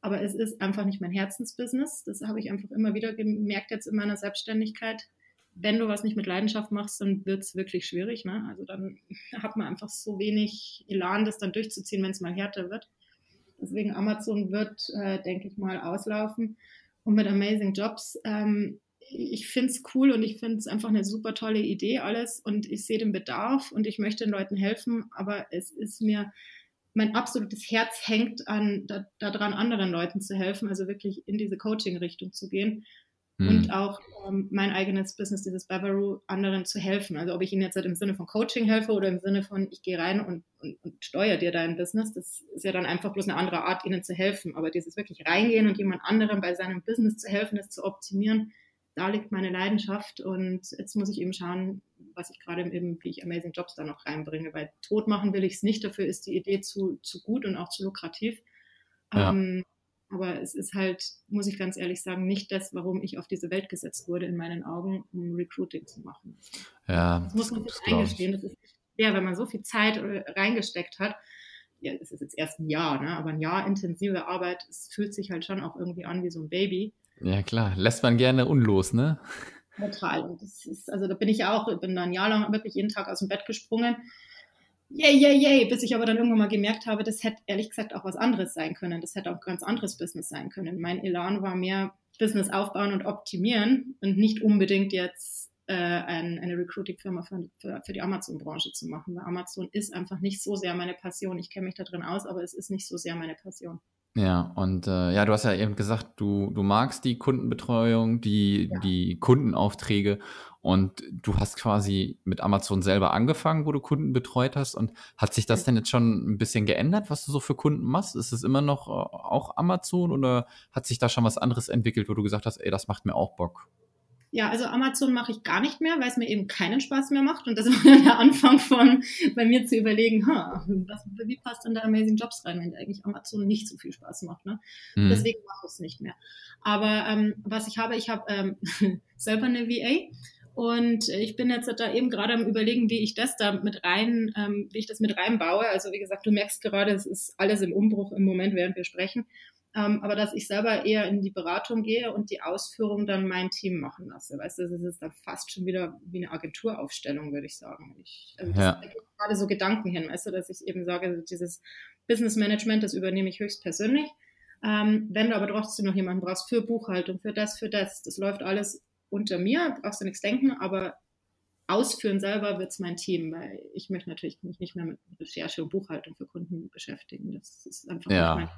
Aber es ist einfach nicht mein Herzensbusiness. Das habe ich einfach immer wieder gemerkt jetzt in meiner Selbstständigkeit wenn du was nicht mit Leidenschaft machst, dann wird es wirklich schwierig. Ne? Also dann hat man einfach so wenig Elan, das dann durchzuziehen, wenn es mal härter wird. Deswegen Amazon wird, äh, denke ich mal, auslaufen. Und mit Amazing Jobs, ähm, ich finde es cool und ich finde es einfach eine super tolle Idee alles und ich sehe den Bedarf und ich möchte den Leuten helfen, aber es ist mir, mein absolutes Herz hängt an, da, daran, anderen Leuten zu helfen, also wirklich in diese Coaching-Richtung zu gehen mhm. und auch ähm, mein eigenes Business, dieses Bavaru, anderen zu helfen. Also ob ich ihnen jetzt halt im Sinne von Coaching helfe oder im Sinne von, ich gehe rein und, und, und steuere dir dein Business, das ist ja dann einfach bloß eine andere Art, ihnen zu helfen. Aber dieses wirklich reingehen und jemand anderem bei seinem Business zu helfen, es zu optimieren, da liegt meine Leidenschaft und jetzt muss ich eben schauen, was ich gerade eben, wie ich Amazing Jobs da noch reinbringe, weil tot machen will ich es nicht, dafür ist die Idee zu, zu gut und auch zu lukrativ. Ja. Ähm, aber es ist halt, muss ich ganz ehrlich sagen, nicht das, warum ich auf diese Welt gesetzt wurde, in meinen Augen, um Recruiting zu machen. Ja, das muss man sich eingestehen. Das ist schwer, wenn man so viel Zeit äh, reingesteckt hat. Ja, es ist jetzt erst ein Jahr, ne? aber ein Jahr intensive Arbeit, es fühlt sich halt schon auch irgendwie an wie so ein Baby. Ja, klar. Lässt man gerne unlos, ne? Total. Und das ist, also da bin ich auch, bin da ein Jahr lang wirklich jeden Tag aus dem Bett gesprungen yay, yay, yay, bis ich aber dann irgendwann mal gemerkt habe, das hätte ehrlich gesagt auch was anderes sein können. Das hätte auch ganz anderes Business sein können. Mein Elan war mehr Business aufbauen und optimieren und nicht unbedingt jetzt äh, ein, eine Recruiting-Firma für, für, für, die Amazon-Branche zu machen. Weil Amazon ist einfach nicht so sehr meine Passion. Ich kenne mich da drin aus, aber es ist nicht so sehr meine Passion. Ja, und äh, ja, du hast ja eben gesagt, du, du magst die Kundenbetreuung, die, ja. die Kundenaufträge und du hast quasi mit Amazon selber angefangen, wo du Kunden betreut hast. Und hat sich das denn jetzt schon ein bisschen geändert, was du so für Kunden machst? Ist es immer noch äh, auch Amazon oder hat sich da schon was anderes entwickelt, wo du gesagt hast, ey, das macht mir auch Bock? Ja, also Amazon mache ich gar nicht mehr, weil es mir eben keinen Spaß mehr macht. Und das war dann der Anfang von bei mir zu überlegen, ha, was, wie passt denn da Amazing Jobs rein, wenn eigentlich Amazon nicht so viel Spaß macht. Ne? Mhm. Deswegen mache ich es nicht mehr. Aber ähm, was ich habe, ich habe ähm, selber eine VA. Und ich bin jetzt da eben gerade am überlegen, wie ich das da mit rein, ähm, wie ich das mit reinbaue. Also wie gesagt, du merkst gerade, es ist alles im Umbruch im Moment, während wir sprechen. Ähm, aber dass ich selber eher in die Beratung gehe und die Ausführung dann mein Team machen lasse. Weißt du, das ist dann fast schon wieder wie eine Agenturaufstellung, würde ich sagen. Ich, also ja. da gerade so Gedanken hin, weißt du, dass ich eben sage, dieses Business Management, das übernehme ich höchstpersönlich. Ähm, wenn du aber trotzdem noch jemanden brauchst für Buchhaltung, für das, für das, das läuft alles unter mir, brauchst du nichts denken, aber ausführen selber wird es mein Team, weil ich möchte natürlich mich nicht mehr mit Recherche und Buchhaltung für Kunden beschäftigen. Das ist einfach ja. mein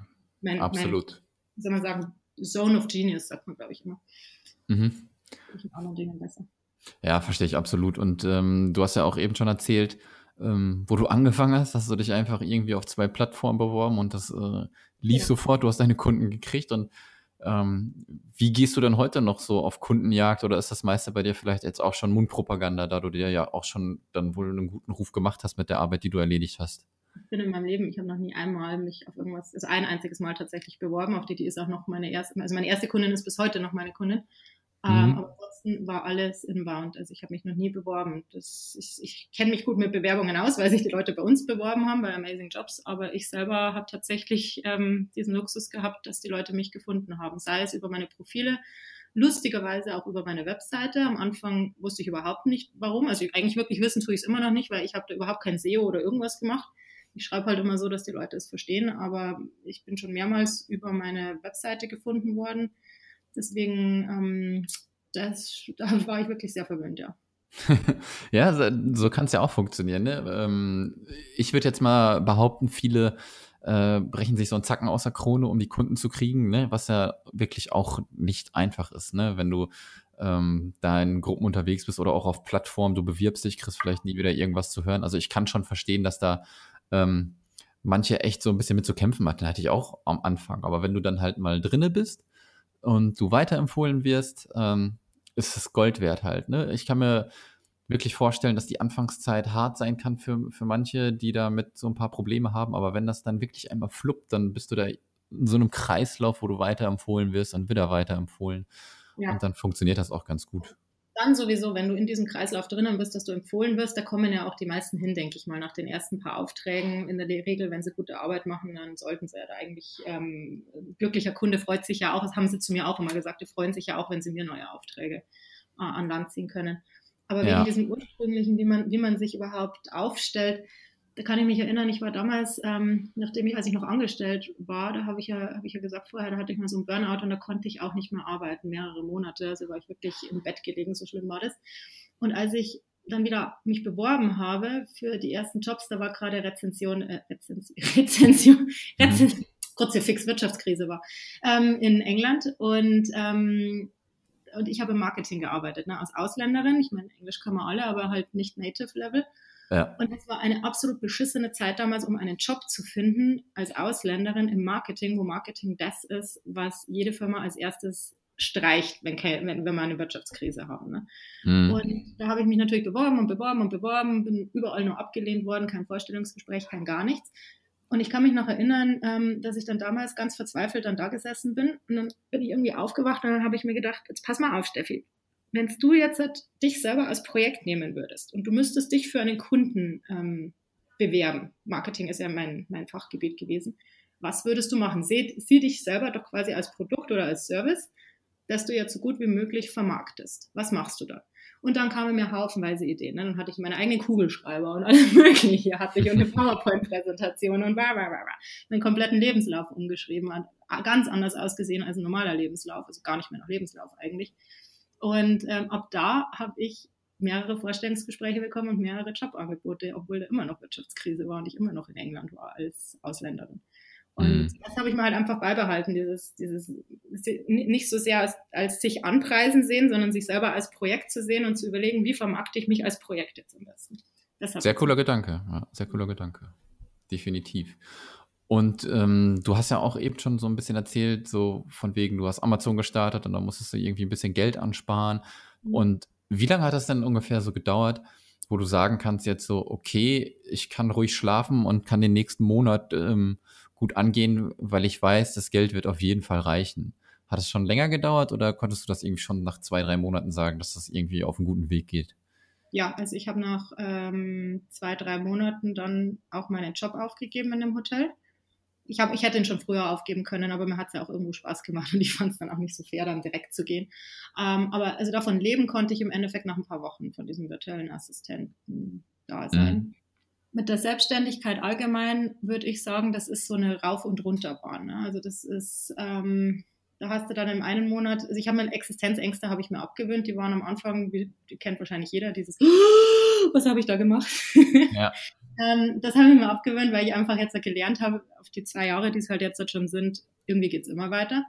mein, Absolut. Mein, soll man sagen, Zone of Genius, sagt man, glaube ich, immer. Mhm. Ich anderen Dingen besser. Ja, verstehe ich absolut. Und ähm, du hast ja auch eben schon erzählt, ähm, wo du angefangen hast, hast du dich einfach irgendwie auf zwei Plattformen beworben und das äh, lief ja. sofort, du hast deine Kunden gekriegt und ähm, wie gehst du denn heute noch so auf Kundenjagd oder ist das meiste bei dir vielleicht jetzt auch schon Mundpropaganda, da du dir ja auch schon dann wohl einen guten Ruf gemacht hast mit der Arbeit, die du erledigt hast? Ich bin in meinem Leben, ich habe noch nie einmal mich auf irgendwas, also ein einziges Mal tatsächlich beworben, auf die, die ist auch noch meine erste, also meine erste Kundin ist bis heute noch meine Kundin. Ähm, mhm. Ähm, aber ansonsten war alles inbound. Also ich habe mich noch nie beworben. Das, ich ich kenne mich gut mit Bewerbungen aus, weil sich die Leute bei uns beworben haben, bei Amazing Jobs. Aber ich selber habe tatsächlich ähm, diesen Luxus gehabt, dass die Leute mich gefunden haben. Sei es über meine Profile, lustigerweise auch über meine Webseite. Am Anfang wusste ich überhaupt nicht, warum. Also eigentlich wirklich wissen tue ich es immer noch nicht, weil ich habe da überhaupt kein SEO oder irgendwas gemacht ich schreibe halt immer so, dass die Leute es verstehen, aber ich bin schon mehrmals über meine Webseite gefunden worden. Deswegen, ähm, das, da war ich wirklich sehr verwöhnt, ja. ja, so kann es ja auch funktionieren. Ne? Ähm, ich würde jetzt mal behaupten, viele äh, brechen sich so einen Zacken aus der Krone, um die Kunden zu kriegen, ne? was ja wirklich auch nicht einfach ist. Ne? Wenn du ähm, da in Gruppen unterwegs bist oder auch auf Plattformen, du bewirbst dich, kriegst vielleicht nie wieder irgendwas zu hören. Also ich kann schon verstehen, dass da ähm, manche echt so ein bisschen mit zu kämpfen hatten. Hatte ich auch am Anfang. Aber wenn du dann halt mal drinne bist und du weiterempfohlen wirst, ähm, ist es Gold wert halt. Ne? Ich kann mir wirklich vorstellen, dass die Anfangszeit hart sein kann für, für manche, die damit so ein paar Probleme haben. Aber wenn das dann wirklich einmal fluppt, dann bist du da in so einem Kreislauf, wo du weiterempfohlen wirst und wieder weiterempfohlen. Ja. Und dann funktioniert das auch ganz gut dann sowieso, wenn du in diesem Kreislauf drinnen bist, dass du empfohlen wirst, da kommen ja auch die meisten hin, denke ich mal, nach den ersten paar Aufträgen. In der Regel, wenn sie gute Arbeit machen, dann sollten sie ja da eigentlich, ähm, glücklicher Kunde freut sich ja auch, das haben sie zu mir auch immer gesagt, die freuen sich ja auch, wenn sie mir neue Aufträge äh, an Land ziehen können. Aber ja. wegen diesem ursprünglichen, wie man, wie man sich überhaupt aufstellt, da kann ich mich erinnern, ich war damals, ähm, nachdem ich, als ich noch angestellt war, da habe ich ja, habe ich ja gesagt vorher, da hatte ich mal so einen Burnout und da konnte ich auch nicht mehr arbeiten, mehrere Monate. Also war ich wirklich im Bett gelegen, so schlimm war das. Und als ich dann wieder mich beworben habe für die ersten Jobs, da war gerade Rezension, äh, Rezension, Rezension, Rezension mhm. kurze Fix Wirtschaftskrise war ähm, in England und ähm, und ich habe im Marketing gearbeitet, ne, als Ausländerin. Ich meine, Englisch kann man alle, aber halt nicht Native Level. Ja. Und es war eine absolut beschissene Zeit damals, um einen Job zu finden als Ausländerin im Marketing, wo Marketing das ist, was jede Firma als erstes streicht, wenn, wenn, wenn wir eine Wirtschaftskrise haben. Ne? Mhm. Und da habe ich mich natürlich beworben und beworben und beworben, bin überall nur abgelehnt worden, kein Vorstellungsgespräch, kein gar nichts. Und ich kann mich noch erinnern, ähm, dass ich dann damals ganz verzweifelt dann da gesessen bin und dann bin ich irgendwie aufgewacht und dann habe ich mir gedacht, jetzt pass mal auf, Steffi, wenn du jetzt dich selber als Projekt nehmen würdest und du müsstest dich für einen Kunden ähm, bewerben, Marketing ist ja mein, mein Fachgebiet gewesen, was würdest du machen? Sieh, sieh dich selber doch quasi als Produkt oder als Service dass du jetzt so gut wie möglich vermarktest. Was machst du da? Und dann kamen mir haufenweise Ideen. Ne? Dann hatte ich meine eigenen Kugelschreiber und alles Mögliche hatte ich und eine PowerPoint-Präsentation und bla, bla, bla, meinen kompletten Lebenslauf umgeschrieben. Hat ganz anders ausgesehen als ein normaler Lebenslauf, also gar nicht mehr nach Lebenslauf eigentlich. Und ähm, ab da habe ich mehrere Vorstellungsgespräche bekommen und mehrere Jobangebote, obwohl da immer noch Wirtschaftskrise war und ich immer noch in England war als Ausländerin. Und mhm. das habe ich mir halt einfach beibehalten, dieses, dieses nicht so sehr als, als sich anpreisen sehen, sondern sich selber als Projekt zu sehen und zu überlegen, wie vermarkte ich mich als Projekt jetzt am besten. Sehr cooler Gedanke, ja, sehr cooler Gedanke. Definitiv. Und ähm, du hast ja auch eben schon so ein bisschen erzählt, so von wegen, du hast Amazon gestartet und dann musstest du irgendwie ein bisschen Geld ansparen. Mhm. Und wie lange hat das denn ungefähr so gedauert, wo du sagen kannst jetzt so, okay, ich kann ruhig schlafen und kann den nächsten Monat ähm, gut angehen, weil ich weiß, das Geld wird auf jeden Fall reichen. Hat es schon länger gedauert oder konntest du das irgendwie schon nach zwei, drei Monaten sagen, dass das irgendwie auf einen guten Weg geht? Ja, also ich habe nach ähm, zwei, drei Monaten dann auch meinen Job aufgegeben in dem Hotel. Ich, hab, ich hätte ihn schon früher aufgeben können, aber mir hat es ja auch irgendwo Spaß gemacht und ich fand es dann auch nicht so fair, dann direkt zu gehen. Ähm, aber also davon leben konnte ich im Endeffekt nach ein paar Wochen von diesem virtuellen Assistenten da sein. Mhm mit der Selbstständigkeit allgemein würde ich sagen, das ist so eine Rauf- und Runterbahn. Ne? Also das ist, ähm, da hast du dann im einen Monat, also ich habe meine Existenzängste habe ich mir abgewöhnt, die waren am Anfang, die, kennt wahrscheinlich jeder, dieses, was habe ich da gemacht? Ja. ähm, das habe ich mir abgewöhnt, weil ich einfach jetzt gelernt habe, auf die zwei Jahre, die es halt jetzt schon sind, irgendwie geht es immer weiter.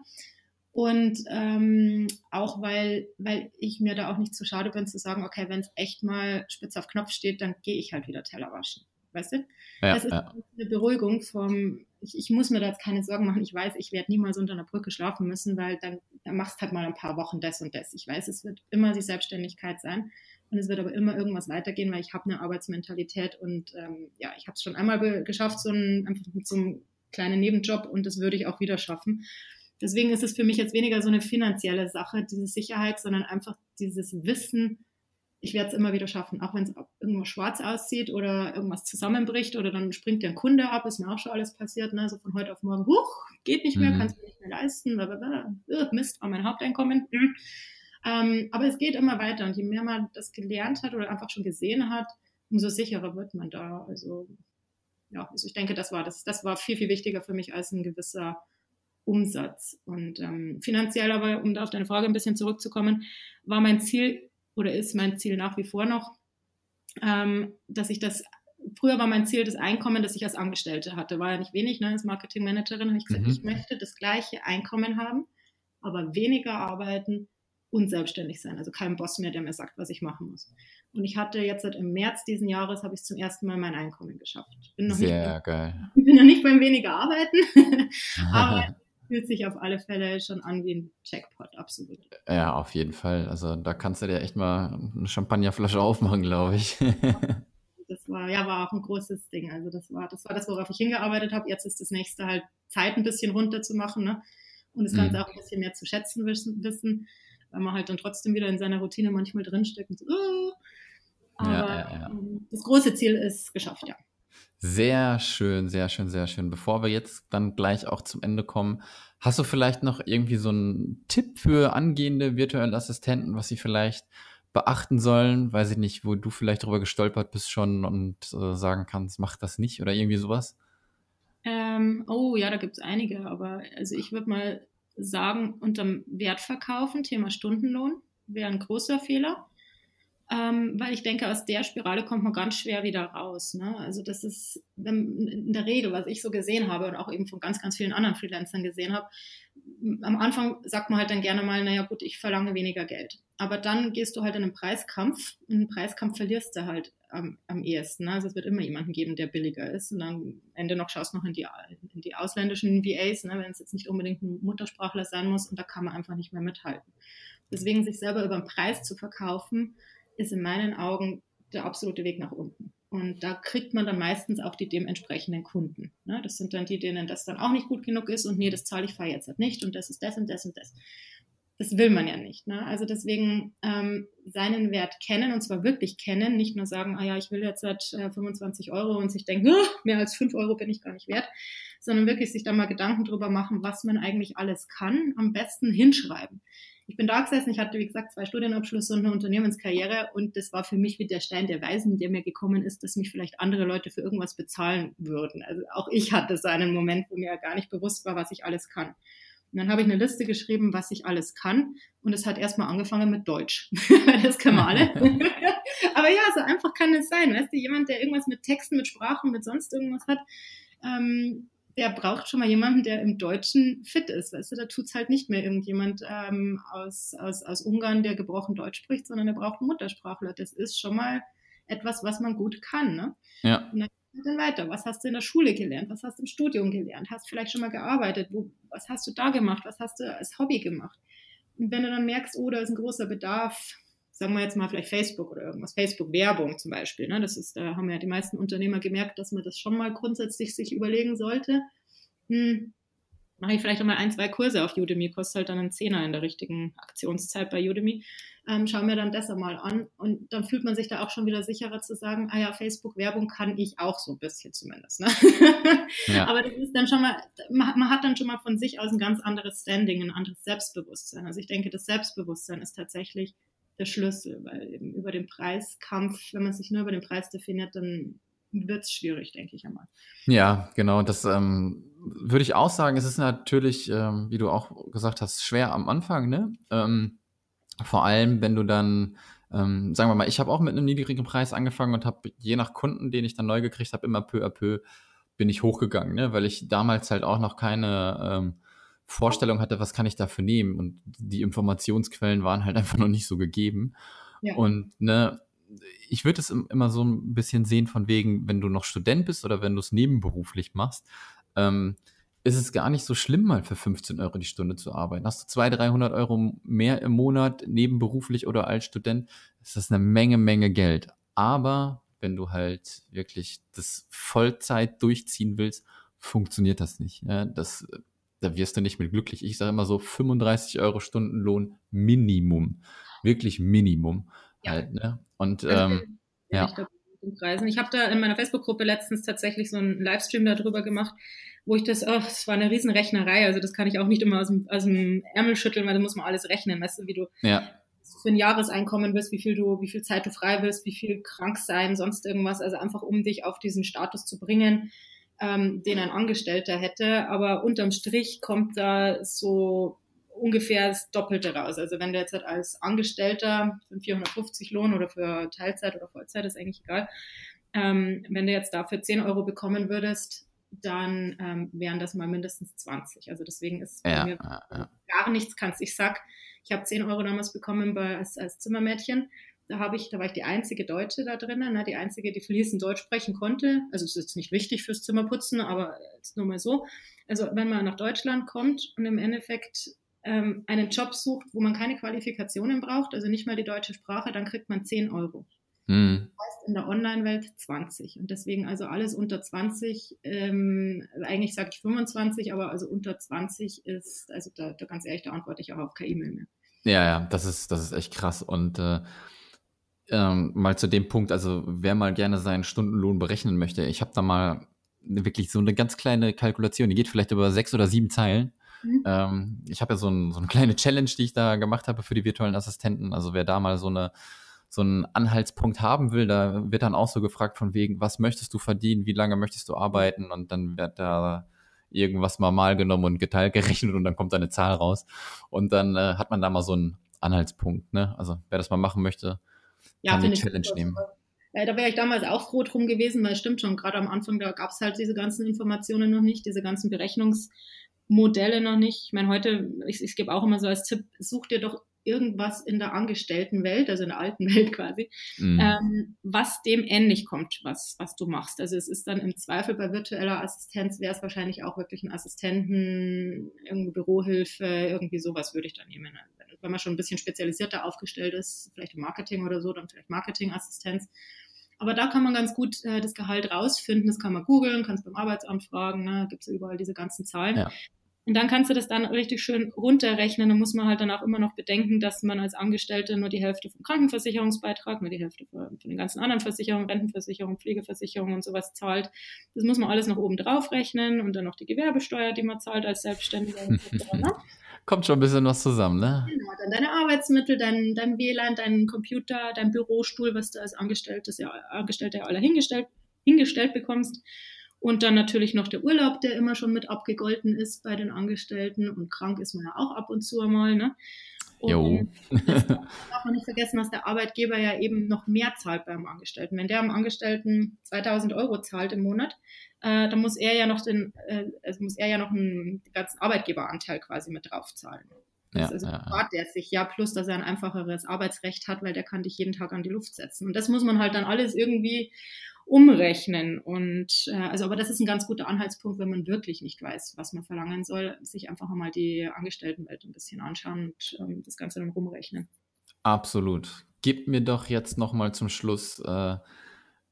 Und ähm, auch weil, weil ich mir da auch nicht zu schade bin zu sagen, okay, wenn es echt mal spitz auf Knopf steht, dann gehe ich halt wieder Teller waschen weißt du? Ja, das ist ja. eine Beruhigung vom, ich, ich, muss mir da jetzt keine Sorgen machen. Ich weiß, ich werde niemals unter einer Brücke schlafen müssen, weil dann, dann machst halt mal ein paar Wochen das und das. Ich weiß, es wird immer die Selbstständigkeit sein und es wird aber immer irgendwas weitergehen, weil ich habe eine Arbeitsmentalität und ähm, ja, ich habe es schon einmal geschafft, so ein, einfach so einem kleinen Nebenjob und das würde ich auch wieder schaffen. Deswegen ist es für mich jetzt weniger so eine finanzielle Sache, diese Sicherheit, sondern einfach dieses Wissen, ich werde es immer wieder schaffen, auch wenn es irgendwo schwarz aussieht oder irgendwas zusammenbricht oder dann springt der Kunde ab, ist mir auch schon alles passiert, ne? so von heute auf morgen, huch, geht nicht mehr, mhm. kannst du nicht mehr leisten, blablabla. Mist, war mein Haupteinkommen. Mhm. Ähm, aber es geht immer weiter und je mehr man das gelernt hat oder einfach schon gesehen hat, umso sicherer wird man da. Also ja, also ich denke, das war das, das war viel, viel wichtiger für mich als ein gewisser Umsatz. Und ähm, finanziell aber, um da auf deine Frage ein bisschen zurückzukommen, war mein Ziel oder ist mein Ziel nach wie vor noch, ähm, dass ich das, früher war mein Ziel das Einkommen, das ich als Angestellte hatte, war ja nicht wenig, ne? als Marketingmanagerin habe ich gesagt, mhm. ich möchte das gleiche Einkommen haben, aber weniger arbeiten und selbstständig sein, also kein Boss mehr, der mir sagt, was ich machen muss. Und ich hatte jetzt im März diesen Jahres habe ich zum ersten Mal mein Einkommen geschafft. Bin noch Sehr nicht, geil. Ich bin noch nicht beim weniger arbeiten, aber fühlt sich auf alle Fälle schon an wie ein Jackpot, absolut. Ja, auf jeden Fall. Also da kannst du dir echt mal eine Champagnerflasche aufmachen, glaube ich. das war, ja, war auch ein großes Ding. Also das war, das war das, worauf ich hingearbeitet habe. Jetzt ist das nächste halt Zeit ein bisschen runter zu machen, ne? Und das Ganze mhm. auch ein bisschen mehr zu schätzen wissen, wissen, weil man halt dann trotzdem wieder in seiner Routine manchmal drinsteckt und so, oh. Aber ja, ja, ja. Ähm, das große Ziel ist geschafft, ja. Sehr schön, sehr schön, sehr schön. Bevor wir jetzt dann gleich auch zum Ende kommen, hast du vielleicht noch irgendwie so einen Tipp für angehende virtuelle Assistenten, was sie vielleicht beachten sollen? Weiß ich nicht, wo du vielleicht drüber gestolpert bist schon und äh, sagen kannst, mach das nicht oder irgendwie sowas? Ähm, oh ja, da gibt es einige, aber also ich würde mal sagen, unterm Wertverkaufen, Thema Stundenlohn, wäre ein großer Fehler ähm, weil ich denke, aus der Spirale kommt man ganz schwer wieder raus. Ne? Also das ist in der Regel, was ich so gesehen habe und auch eben von ganz, ganz vielen anderen Freelancern gesehen habe, am Anfang sagt man halt dann gerne mal, naja gut, ich verlange weniger Geld. Aber dann gehst du halt in einen Preiskampf und einen Preiskampf verlierst du halt am, am ehesten. Ne? Also es wird immer jemanden geben, der billiger ist. Und dann am Ende noch schaust noch in die, in die ausländischen VAs, ne? wenn es jetzt nicht unbedingt ein Muttersprachler sein muss und da kann man einfach nicht mehr mithalten. Deswegen sich selber über den Preis zu verkaufen, ist in meinen Augen der absolute Weg nach unten. Und da kriegt man dann meistens auch die dementsprechenden Kunden. Ne? Das sind dann die, denen das dann auch nicht gut genug ist und nee, das zahle ich fahre jetzt halt nicht und das ist das und das und das. Das will man ja nicht. Ne? Also deswegen ähm, seinen Wert kennen und zwar wirklich kennen, nicht nur sagen, ah ja, ich will jetzt halt äh, 25 Euro und sich denken, oh, mehr als 5 Euro bin ich gar nicht wert, sondern wirklich sich da mal Gedanken drüber machen, was man eigentlich alles kann, am besten hinschreiben ich bin da gesessen, ich hatte, wie gesagt, zwei Studienabschlüsse und eine Unternehmenskarriere und das war für mich wie der Stein der Weisen, der mir gekommen ist, dass mich vielleicht andere Leute für irgendwas bezahlen würden. Also auch ich hatte so einen Moment, wo mir gar nicht bewusst war, was ich alles kann. Und dann habe ich eine Liste geschrieben, was ich alles kann. Und es hat erstmal angefangen mit Deutsch. das können wir alle. Aber ja, so einfach kann es sein. Weißt du, jemand, der irgendwas mit Texten, mit Sprachen, mit sonst irgendwas hat, ähm, der braucht schon mal jemanden, der im Deutschen fit ist. Weißt du, da tut es halt nicht mehr irgendjemand ähm, aus, aus, aus Ungarn, der gebrochen Deutsch spricht, sondern der braucht einen Muttersprachler. Das ist schon mal etwas, was man gut kann. Ne? Ja. Und dann dann weiter. Was hast du in der Schule gelernt? Was hast du im Studium gelernt? Hast du vielleicht schon mal gearbeitet? Wo, was hast du da gemacht? Was hast du als Hobby gemacht? Und wenn du dann merkst, oh, da ist ein großer Bedarf, sagen wir jetzt mal vielleicht Facebook oder irgendwas, Facebook-Werbung zum Beispiel. Ne? Das ist, da haben ja die meisten Unternehmer gemerkt, dass man das schon mal grundsätzlich sich überlegen sollte. Hm, mache ich vielleicht einmal ein, zwei Kurse auf Udemy, kostet halt dann einen Zehner in der richtigen Aktionszeit bei Udemy. Ähm, schau mir dann das einmal an und dann fühlt man sich da auch schon wieder sicherer zu sagen, ah ja, Facebook-Werbung kann ich auch so ein bisschen zumindest. Ne? Ja. Aber das ist dann schon mal, man, man, hat dann schon mal von sich aus ein ganz anderes Standing, ein anderes Selbstbewusstsein. Also ich denke, das Selbstbewusstsein ist tatsächlich der Schlüssel, weil eben über den Preiskampf, wenn man sich nur über den Preis definiert, dann wird es schwierig, denke ich einmal. Ja, genau. Das ähm, würde ich auch sagen. Es ist natürlich, ähm, wie du auch gesagt hast, schwer am Anfang. Ne? Ähm, vor allem, wenn du dann, ähm, sagen wir mal, ich habe auch mit einem niedrigen Preis angefangen und habe je nach Kunden, den ich dann neu gekriegt habe, immer peu à peu bin ich hochgegangen, ne? weil ich damals halt auch noch keine ähm, Vorstellung hatte, was kann ich dafür nehmen. Und die Informationsquellen waren halt einfach noch nicht so gegeben. Ja. Und ne, ich würde es immer so ein bisschen sehen von wegen, wenn du noch Student bist oder wenn du es nebenberuflich machst, ähm, ist es gar nicht so schlimm, mal für 15 Euro die Stunde zu arbeiten. Hast du 200, 300 Euro mehr im Monat nebenberuflich oder als Student, ist das eine Menge, Menge Geld. Aber wenn du halt wirklich das Vollzeit durchziehen willst, funktioniert das nicht. Ja, das da wirst du nicht mit glücklich. Ich sage immer so 35 Euro Stundenlohn Minimum. Wirklich Minimum. Ja. Halt, ne? Und also, ähm, ja. Preisen. Ich habe da in meiner Facebook-Gruppe letztens tatsächlich so einen Livestream darüber gemacht, wo ich das, ach, es war eine Riesenrechnerei, also das kann ich auch nicht immer aus dem, aus dem Ärmel schütteln, weil da muss man alles rechnen, weißt du, wie du ja. für ein Jahreseinkommen wirst, wie viel du, wie viel Zeit du frei wirst, wie viel krank sein, sonst irgendwas, also einfach um dich auf diesen Status zu bringen ähm, den ein Angestellter hätte. Aber unterm Strich kommt da so ungefähr das Doppelte raus. Also wenn du jetzt halt als Angestellter für 450 Lohn oder für Teilzeit oder Vollzeit, ist eigentlich egal, ähm, wenn du jetzt dafür 10 Euro bekommen würdest, dann ähm, wären das mal mindestens 20. Also deswegen ist ja, bei mir ja, ja. gar nichts kannst. Ich sag, ich habe 10 Euro damals bekommen bei, als, als Zimmermädchen da habe ich, da war ich die einzige Deutsche da drinnen, ne, die einzige, die fließend Deutsch sprechen konnte. Also es ist jetzt nicht wichtig fürs Zimmerputzen, aber nur mal so. Also wenn man nach Deutschland kommt und im Endeffekt ähm, einen Job sucht, wo man keine Qualifikationen braucht, also nicht mal die deutsche Sprache, dann kriegt man 10 Euro. Mhm. Das heißt in der Online-Welt 20. Und deswegen also alles unter 20, ähm, eigentlich sage ich 25, aber also unter 20 ist, also da, da ganz ehrlich, da antworte ich auch auf keine E-Mail mehr. Ja, ja, das ist, das ist echt krass. Und äh, ähm, mal zu dem Punkt, also wer mal gerne seinen Stundenlohn berechnen möchte, ich habe da mal wirklich so eine ganz kleine Kalkulation, die geht vielleicht über sechs oder sieben Zeilen. Mhm. Ähm, ich habe ja so, ein, so eine kleine Challenge, die ich da gemacht habe für die virtuellen Assistenten. Also wer da mal so eine so einen Anhaltspunkt haben will, da wird dann auch so gefragt von wegen, was möchtest du verdienen, wie lange möchtest du arbeiten und dann wird da irgendwas mal mal genommen und geteilt gerechnet und dann kommt da eine Zahl raus und dann äh, hat man da mal so einen Anhaltspunkt. Ne? Also wer das mal machen möchte, ja, kann die Challenge nehmen. Äh, da wäre ich damals auch froh drum gewesen, weil es stimmt schon, gerade am Anfang, da gab es halt diese ganzen Informationen noch nicht, diese ganzen Berechnungs- Modelle noch nicht. Ich meine, heute, ich, ich gebe auch immer so als Tipp, such dir doch irgendwas in der Angestelltenwelt, also in der alten Welt quasi, mhm. ähm, was dem ähnlich kommt, was, was du machst. Also es ist dann im Zweifel bei virtueller Assistenz wäre es wahrscheinlich auch wirklich ein Assistenten, irgendeine Bürohilfe, irgendwie sowas würde ich dann nehmen. Wenn man schon ein bisschen spezialisierter aufgestellt ist, vielleicht im Marketing oder so, dann vielleicht Marketingassistenz. Aber da kann man ganz gut äh, das Gehalt rausfinden. Das kann man googeln, kann es beim Arbeitsamt fragen. Ne? Gibt es überall diese ganzen Zahlen. Ja. Und dann kannst du das dann richtig schön runterrechnen. Dann muss man halt dann auch immer noch bedenken, dass man als Angestellte nur die Hälfte vom Krankenversicherungsbeitrag, nur die Hälfte von, den ganzen anderen Versicherungen, Rentenversicherung, Pflegeversicherung und sowas zahlt. Das muss man alles noch oben drauf rechnen und dann noch die Gewerbesteuer, die man zahlt als Selbstständiger. ne? Kommt schon ein bisschen was zusammen, ne? Genau, dann deine Arbeitsmittel, dein, dein WLAN, dein Computer, dein Bürostuhl, was du als Angestelltes, ja, Angestellter ja alle hingestellt, hingestellt bekommst. Und dann natürlich noch der Urlaub, der immer schon mit abgegolten ist bei den Angestellten. Und krank ist man ja auch ab und zu einmal. Ne? Und jo. darf man nicht vergessen, dass der Arbeitgeber ja eben noch mehr zahlt beim Angestellten. Wenn der am Angestellten 2000 Euro zahlt im Monat, äh, dann muss er ja noch den, äh, also muss er ja noch einen ganzen Arbeitgeberanteil quasi mit draufzahlen. Ja, also ja, spart der sich ja, plus dass er ein einfacheres Arbeitsrecht hat, weil der kann dich jeden Tag an die Luft setzen. Und das muss man halt dann alles irgendwie umrechnen. Und äh, also, aber das ist ein ganz guter Anhaltspunkt, wenn man wirklich nicht weiß, was man verlangen soll, sich einfach mal die Angestelltenwelt ein bisschen anschauen und ähm, das Ganze dann rumrechnen. Absolut. Gib mir doch jetzt nochmal zum Schluss äh,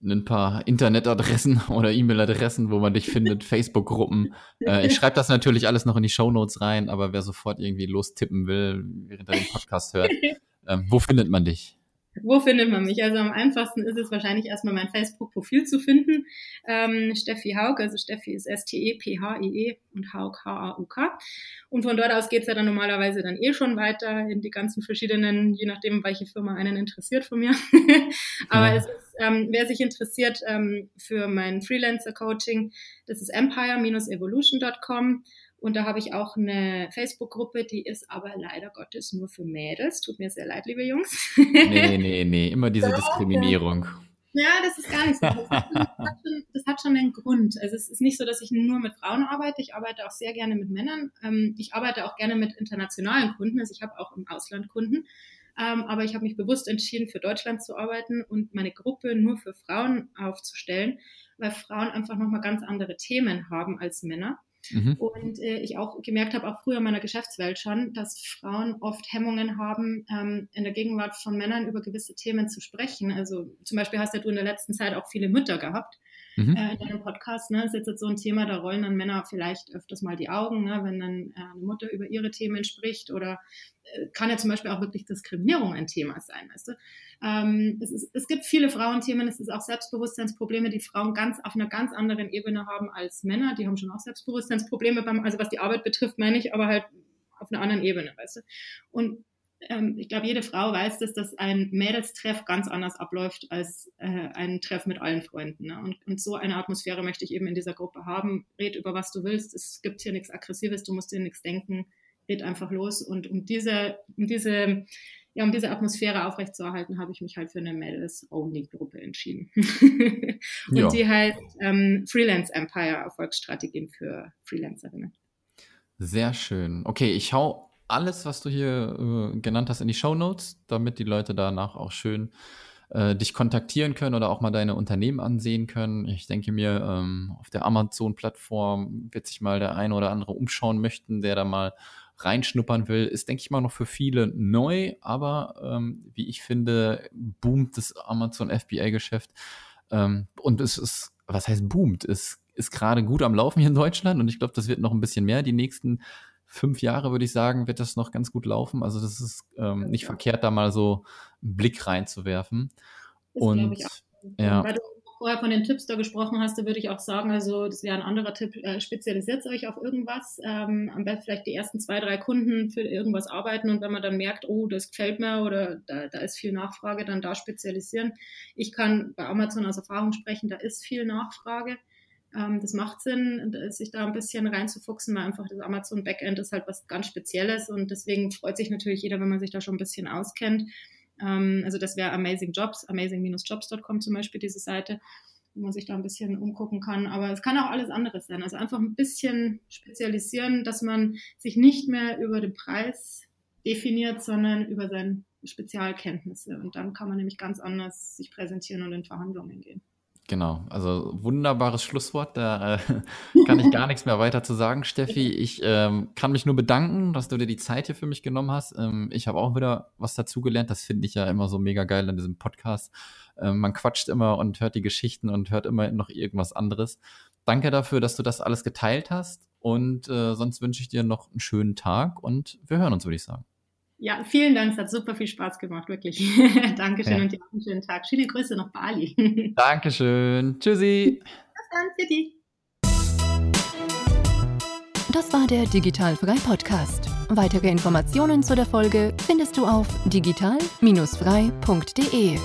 ein paar Internetadressen oder E-Mail-Adressen, wo man dich findet, Facebook-Gruppen. Äh, ich schreibe das natürlich alles noch in die Show Notes rein, aber wer sofort irgendwie lostippen will, während er den Podcast hört, ähm, wo findet man dich? Wo findet man mich? Also am einfachsten ist es wahrscheinlich erstmal mein Facebook-Profil zu finden. Ähm, Steffi Haug, also Steffi ist S-T-E-P-H-I-E -E und Haug H-A-U-K. Und von dort aus geht's ja dann normalerweise dann eh schon weiter in die ganzen verschiedenen, je nachdem, welche Firma einen interessiert von mir. Aber ja. es ist, ähm, wer sich interessiert ähm, für mein Freelancer-Coaching, das ist empire-evolution.com. Und da habe ich auch eine Facebook-Gruppe, die ist aber leider Gottes nur für Mädels. Tut mir sehr leid, liebe Jungs. Nee, nee, nee, immer diese Diskriminierung. Ja, das ist gar nicht so. Das hat, schon, das hat, schon, einen Grund. Also es ist nicht so, dass ich nur mit Frauen arbeite. Ich arbeite auch sehr gerne mit Männern. Ähm, ich arbeite auch gerne mit internationalen Kunden. Also ich habe auch im Ausland Kunden. Ähm, aber ich habe mich bewusst entschieden, für Deutschland zu arbeiten und meine Gruppe nur für Frauen aufzustellen, weil Frauen einfach nochmal ganz andere Themen haben als Männer. Mhm. Und äh, ich auch gemerkt habe, auch früher in meiner Geschäftswelt schon, dass Frauen oft Hemmungen haben, ähm, in der Gegenwart von Männern über gewisse Themen zu sprechen. Also zum Beispiel hast ja du in der letzten Zeit auch viele Mütter gehabt. Mhm. Äh, in deinem Podcast ne, ist jetzt so ein Thema, da rollen dann Männer vielleicht öfters mal die Augen, ne, wenn dann äh, eine Mutter über ihre Themen spricht oder äh, kann ja zum Beispiel auch wirklich Diskriminierung ein Thema sein, weißt du? Ähm, es, ist, es gibt viele Frauenthemen, es ist auch Selbstbewusstseinsprobleme, die Frauen ganz auf einer ganz anderen Ebene haben als Männer. Die haben schon auch Selbstbewusstseinsprobleme, beim, also was die Arbeit betrifft, meine ich, aber halt auf einer anderen Ebene, weißt du? Und ähm, ich glaube, jede Frau weiß das, dass ein Mädelstreff ganz anders abläuft als äh, ein Treff mit allen Freunden. Ne? Und, und, so eine Atmosphäre möchte ich eben in dieser Gruppe haben. Red über was du willst. Es gibt hier nichts Aggressives, du musst dir nichts denken. Red einfach los. Und um diese, um diese, ja, um diese Atmosphäre aufrechtzuerhalten, habe ich mich halt für eine Mädels-Only-Gruppe entschieden. und ja. die heißt ähm, Freelance Empire Erfolgsstrategien für Freelancerinnen. Sehr schön. Okay, ich hau alles, was du hier äh, genannt hast, in die Show Notes, damit die Leute danach auch schön äh, dich kontaktieren können oder auch mal deine Unternehmen ansehen können. Ich denke mir, ähm, auf der Amazon-Plattform wird sich mal der eine oder andere umschauen möchten, der da mal reinschnuppern will. Ist, denke ich mal, noch für viele neu, aber ähm, wie ich finde, boomt das Amazon FBA-Geschäft. Ähm, und es ist, was heißt boomt? Es ist gerade gut am Laufen hier in Deutschland und ich glaube, das wird noch ein bisschen mehr die nächsten fünf Jahre, würde ich sagen, wird das noch ganz gut laufen. Also das ist ähm, nicht verkehrt, da mal so einen Blick reinzuwerfen. Das und ja. Weil du vorher von den Tipps da gesprochen hast, da würde ich auch sagen, also das wäre ein anderer Tipp, äh, spezialisiert euch auf irgendwas. Ähm, am besten vielleicht die ersten zwei, drei Kunden für irgendwas arbeiten und wenn man dann merkt, oh, das gefällt mir oder da, da ist viel Nachfrage, dann da spezialisieren. Ich kann bei Amazon aus Erfahrung sprechen, da ist viel Nachfrage. Ähm, das macht Sinn, sich da ein bisschen reinzufuchsen, weil einfach das Amazon Backend ist halt was ganz Spezielles und deswegen freut sich natürlich jeder, wenn man sich da schon ein bisschen auskennt. Ähm, also das wäre Amazing Jobs, amazing-jobs.com zum Beispiel, diese Seite. wo man sich da ein bisschen umgucken kann. Aber es kann auch alles anderes sein. Also einfach ein bisschen spezialisieren, dass man sich nicht mehr über den Preis definiert, sondern über seine Spezialkenntnisse. Und dann kann man nämlich ganz anders sich präsentieren und in Verhandlungen gehen. Genau, also wunderbares Schlusswort. Da äh, kann ich gar nichts mehr weiter zu sagen, Steffi. Ich ähm, kann mich nur bedanken, dass du dir die Zeit hier für mich genommen hast. Ähm, ich habe auch wieder was dazugelernt. Das finde ich ja immer so mega geil an diesem Podcast. Ähm, man quatscht immer und hört die Geschichten und hört immer noch irgendwas anderes. Danke dafür, dass du das alles geteilt hast. Und äh, sonst wünsche ich dir noch einen schönen Tag und wir hören uns, würde ich sagen. Ja, vielen Dank. Es hat super viel Spaß gemacht, wirklich. Dankeschön ja. und dir einen schönen Tag. Schöne Grüße nach Bali. Dankeschön. Tschüssi. Bis dann, die. Das war der Digital Frei Podcast. Weitere Informationen zu der Folge findest du auf digital-frei.de.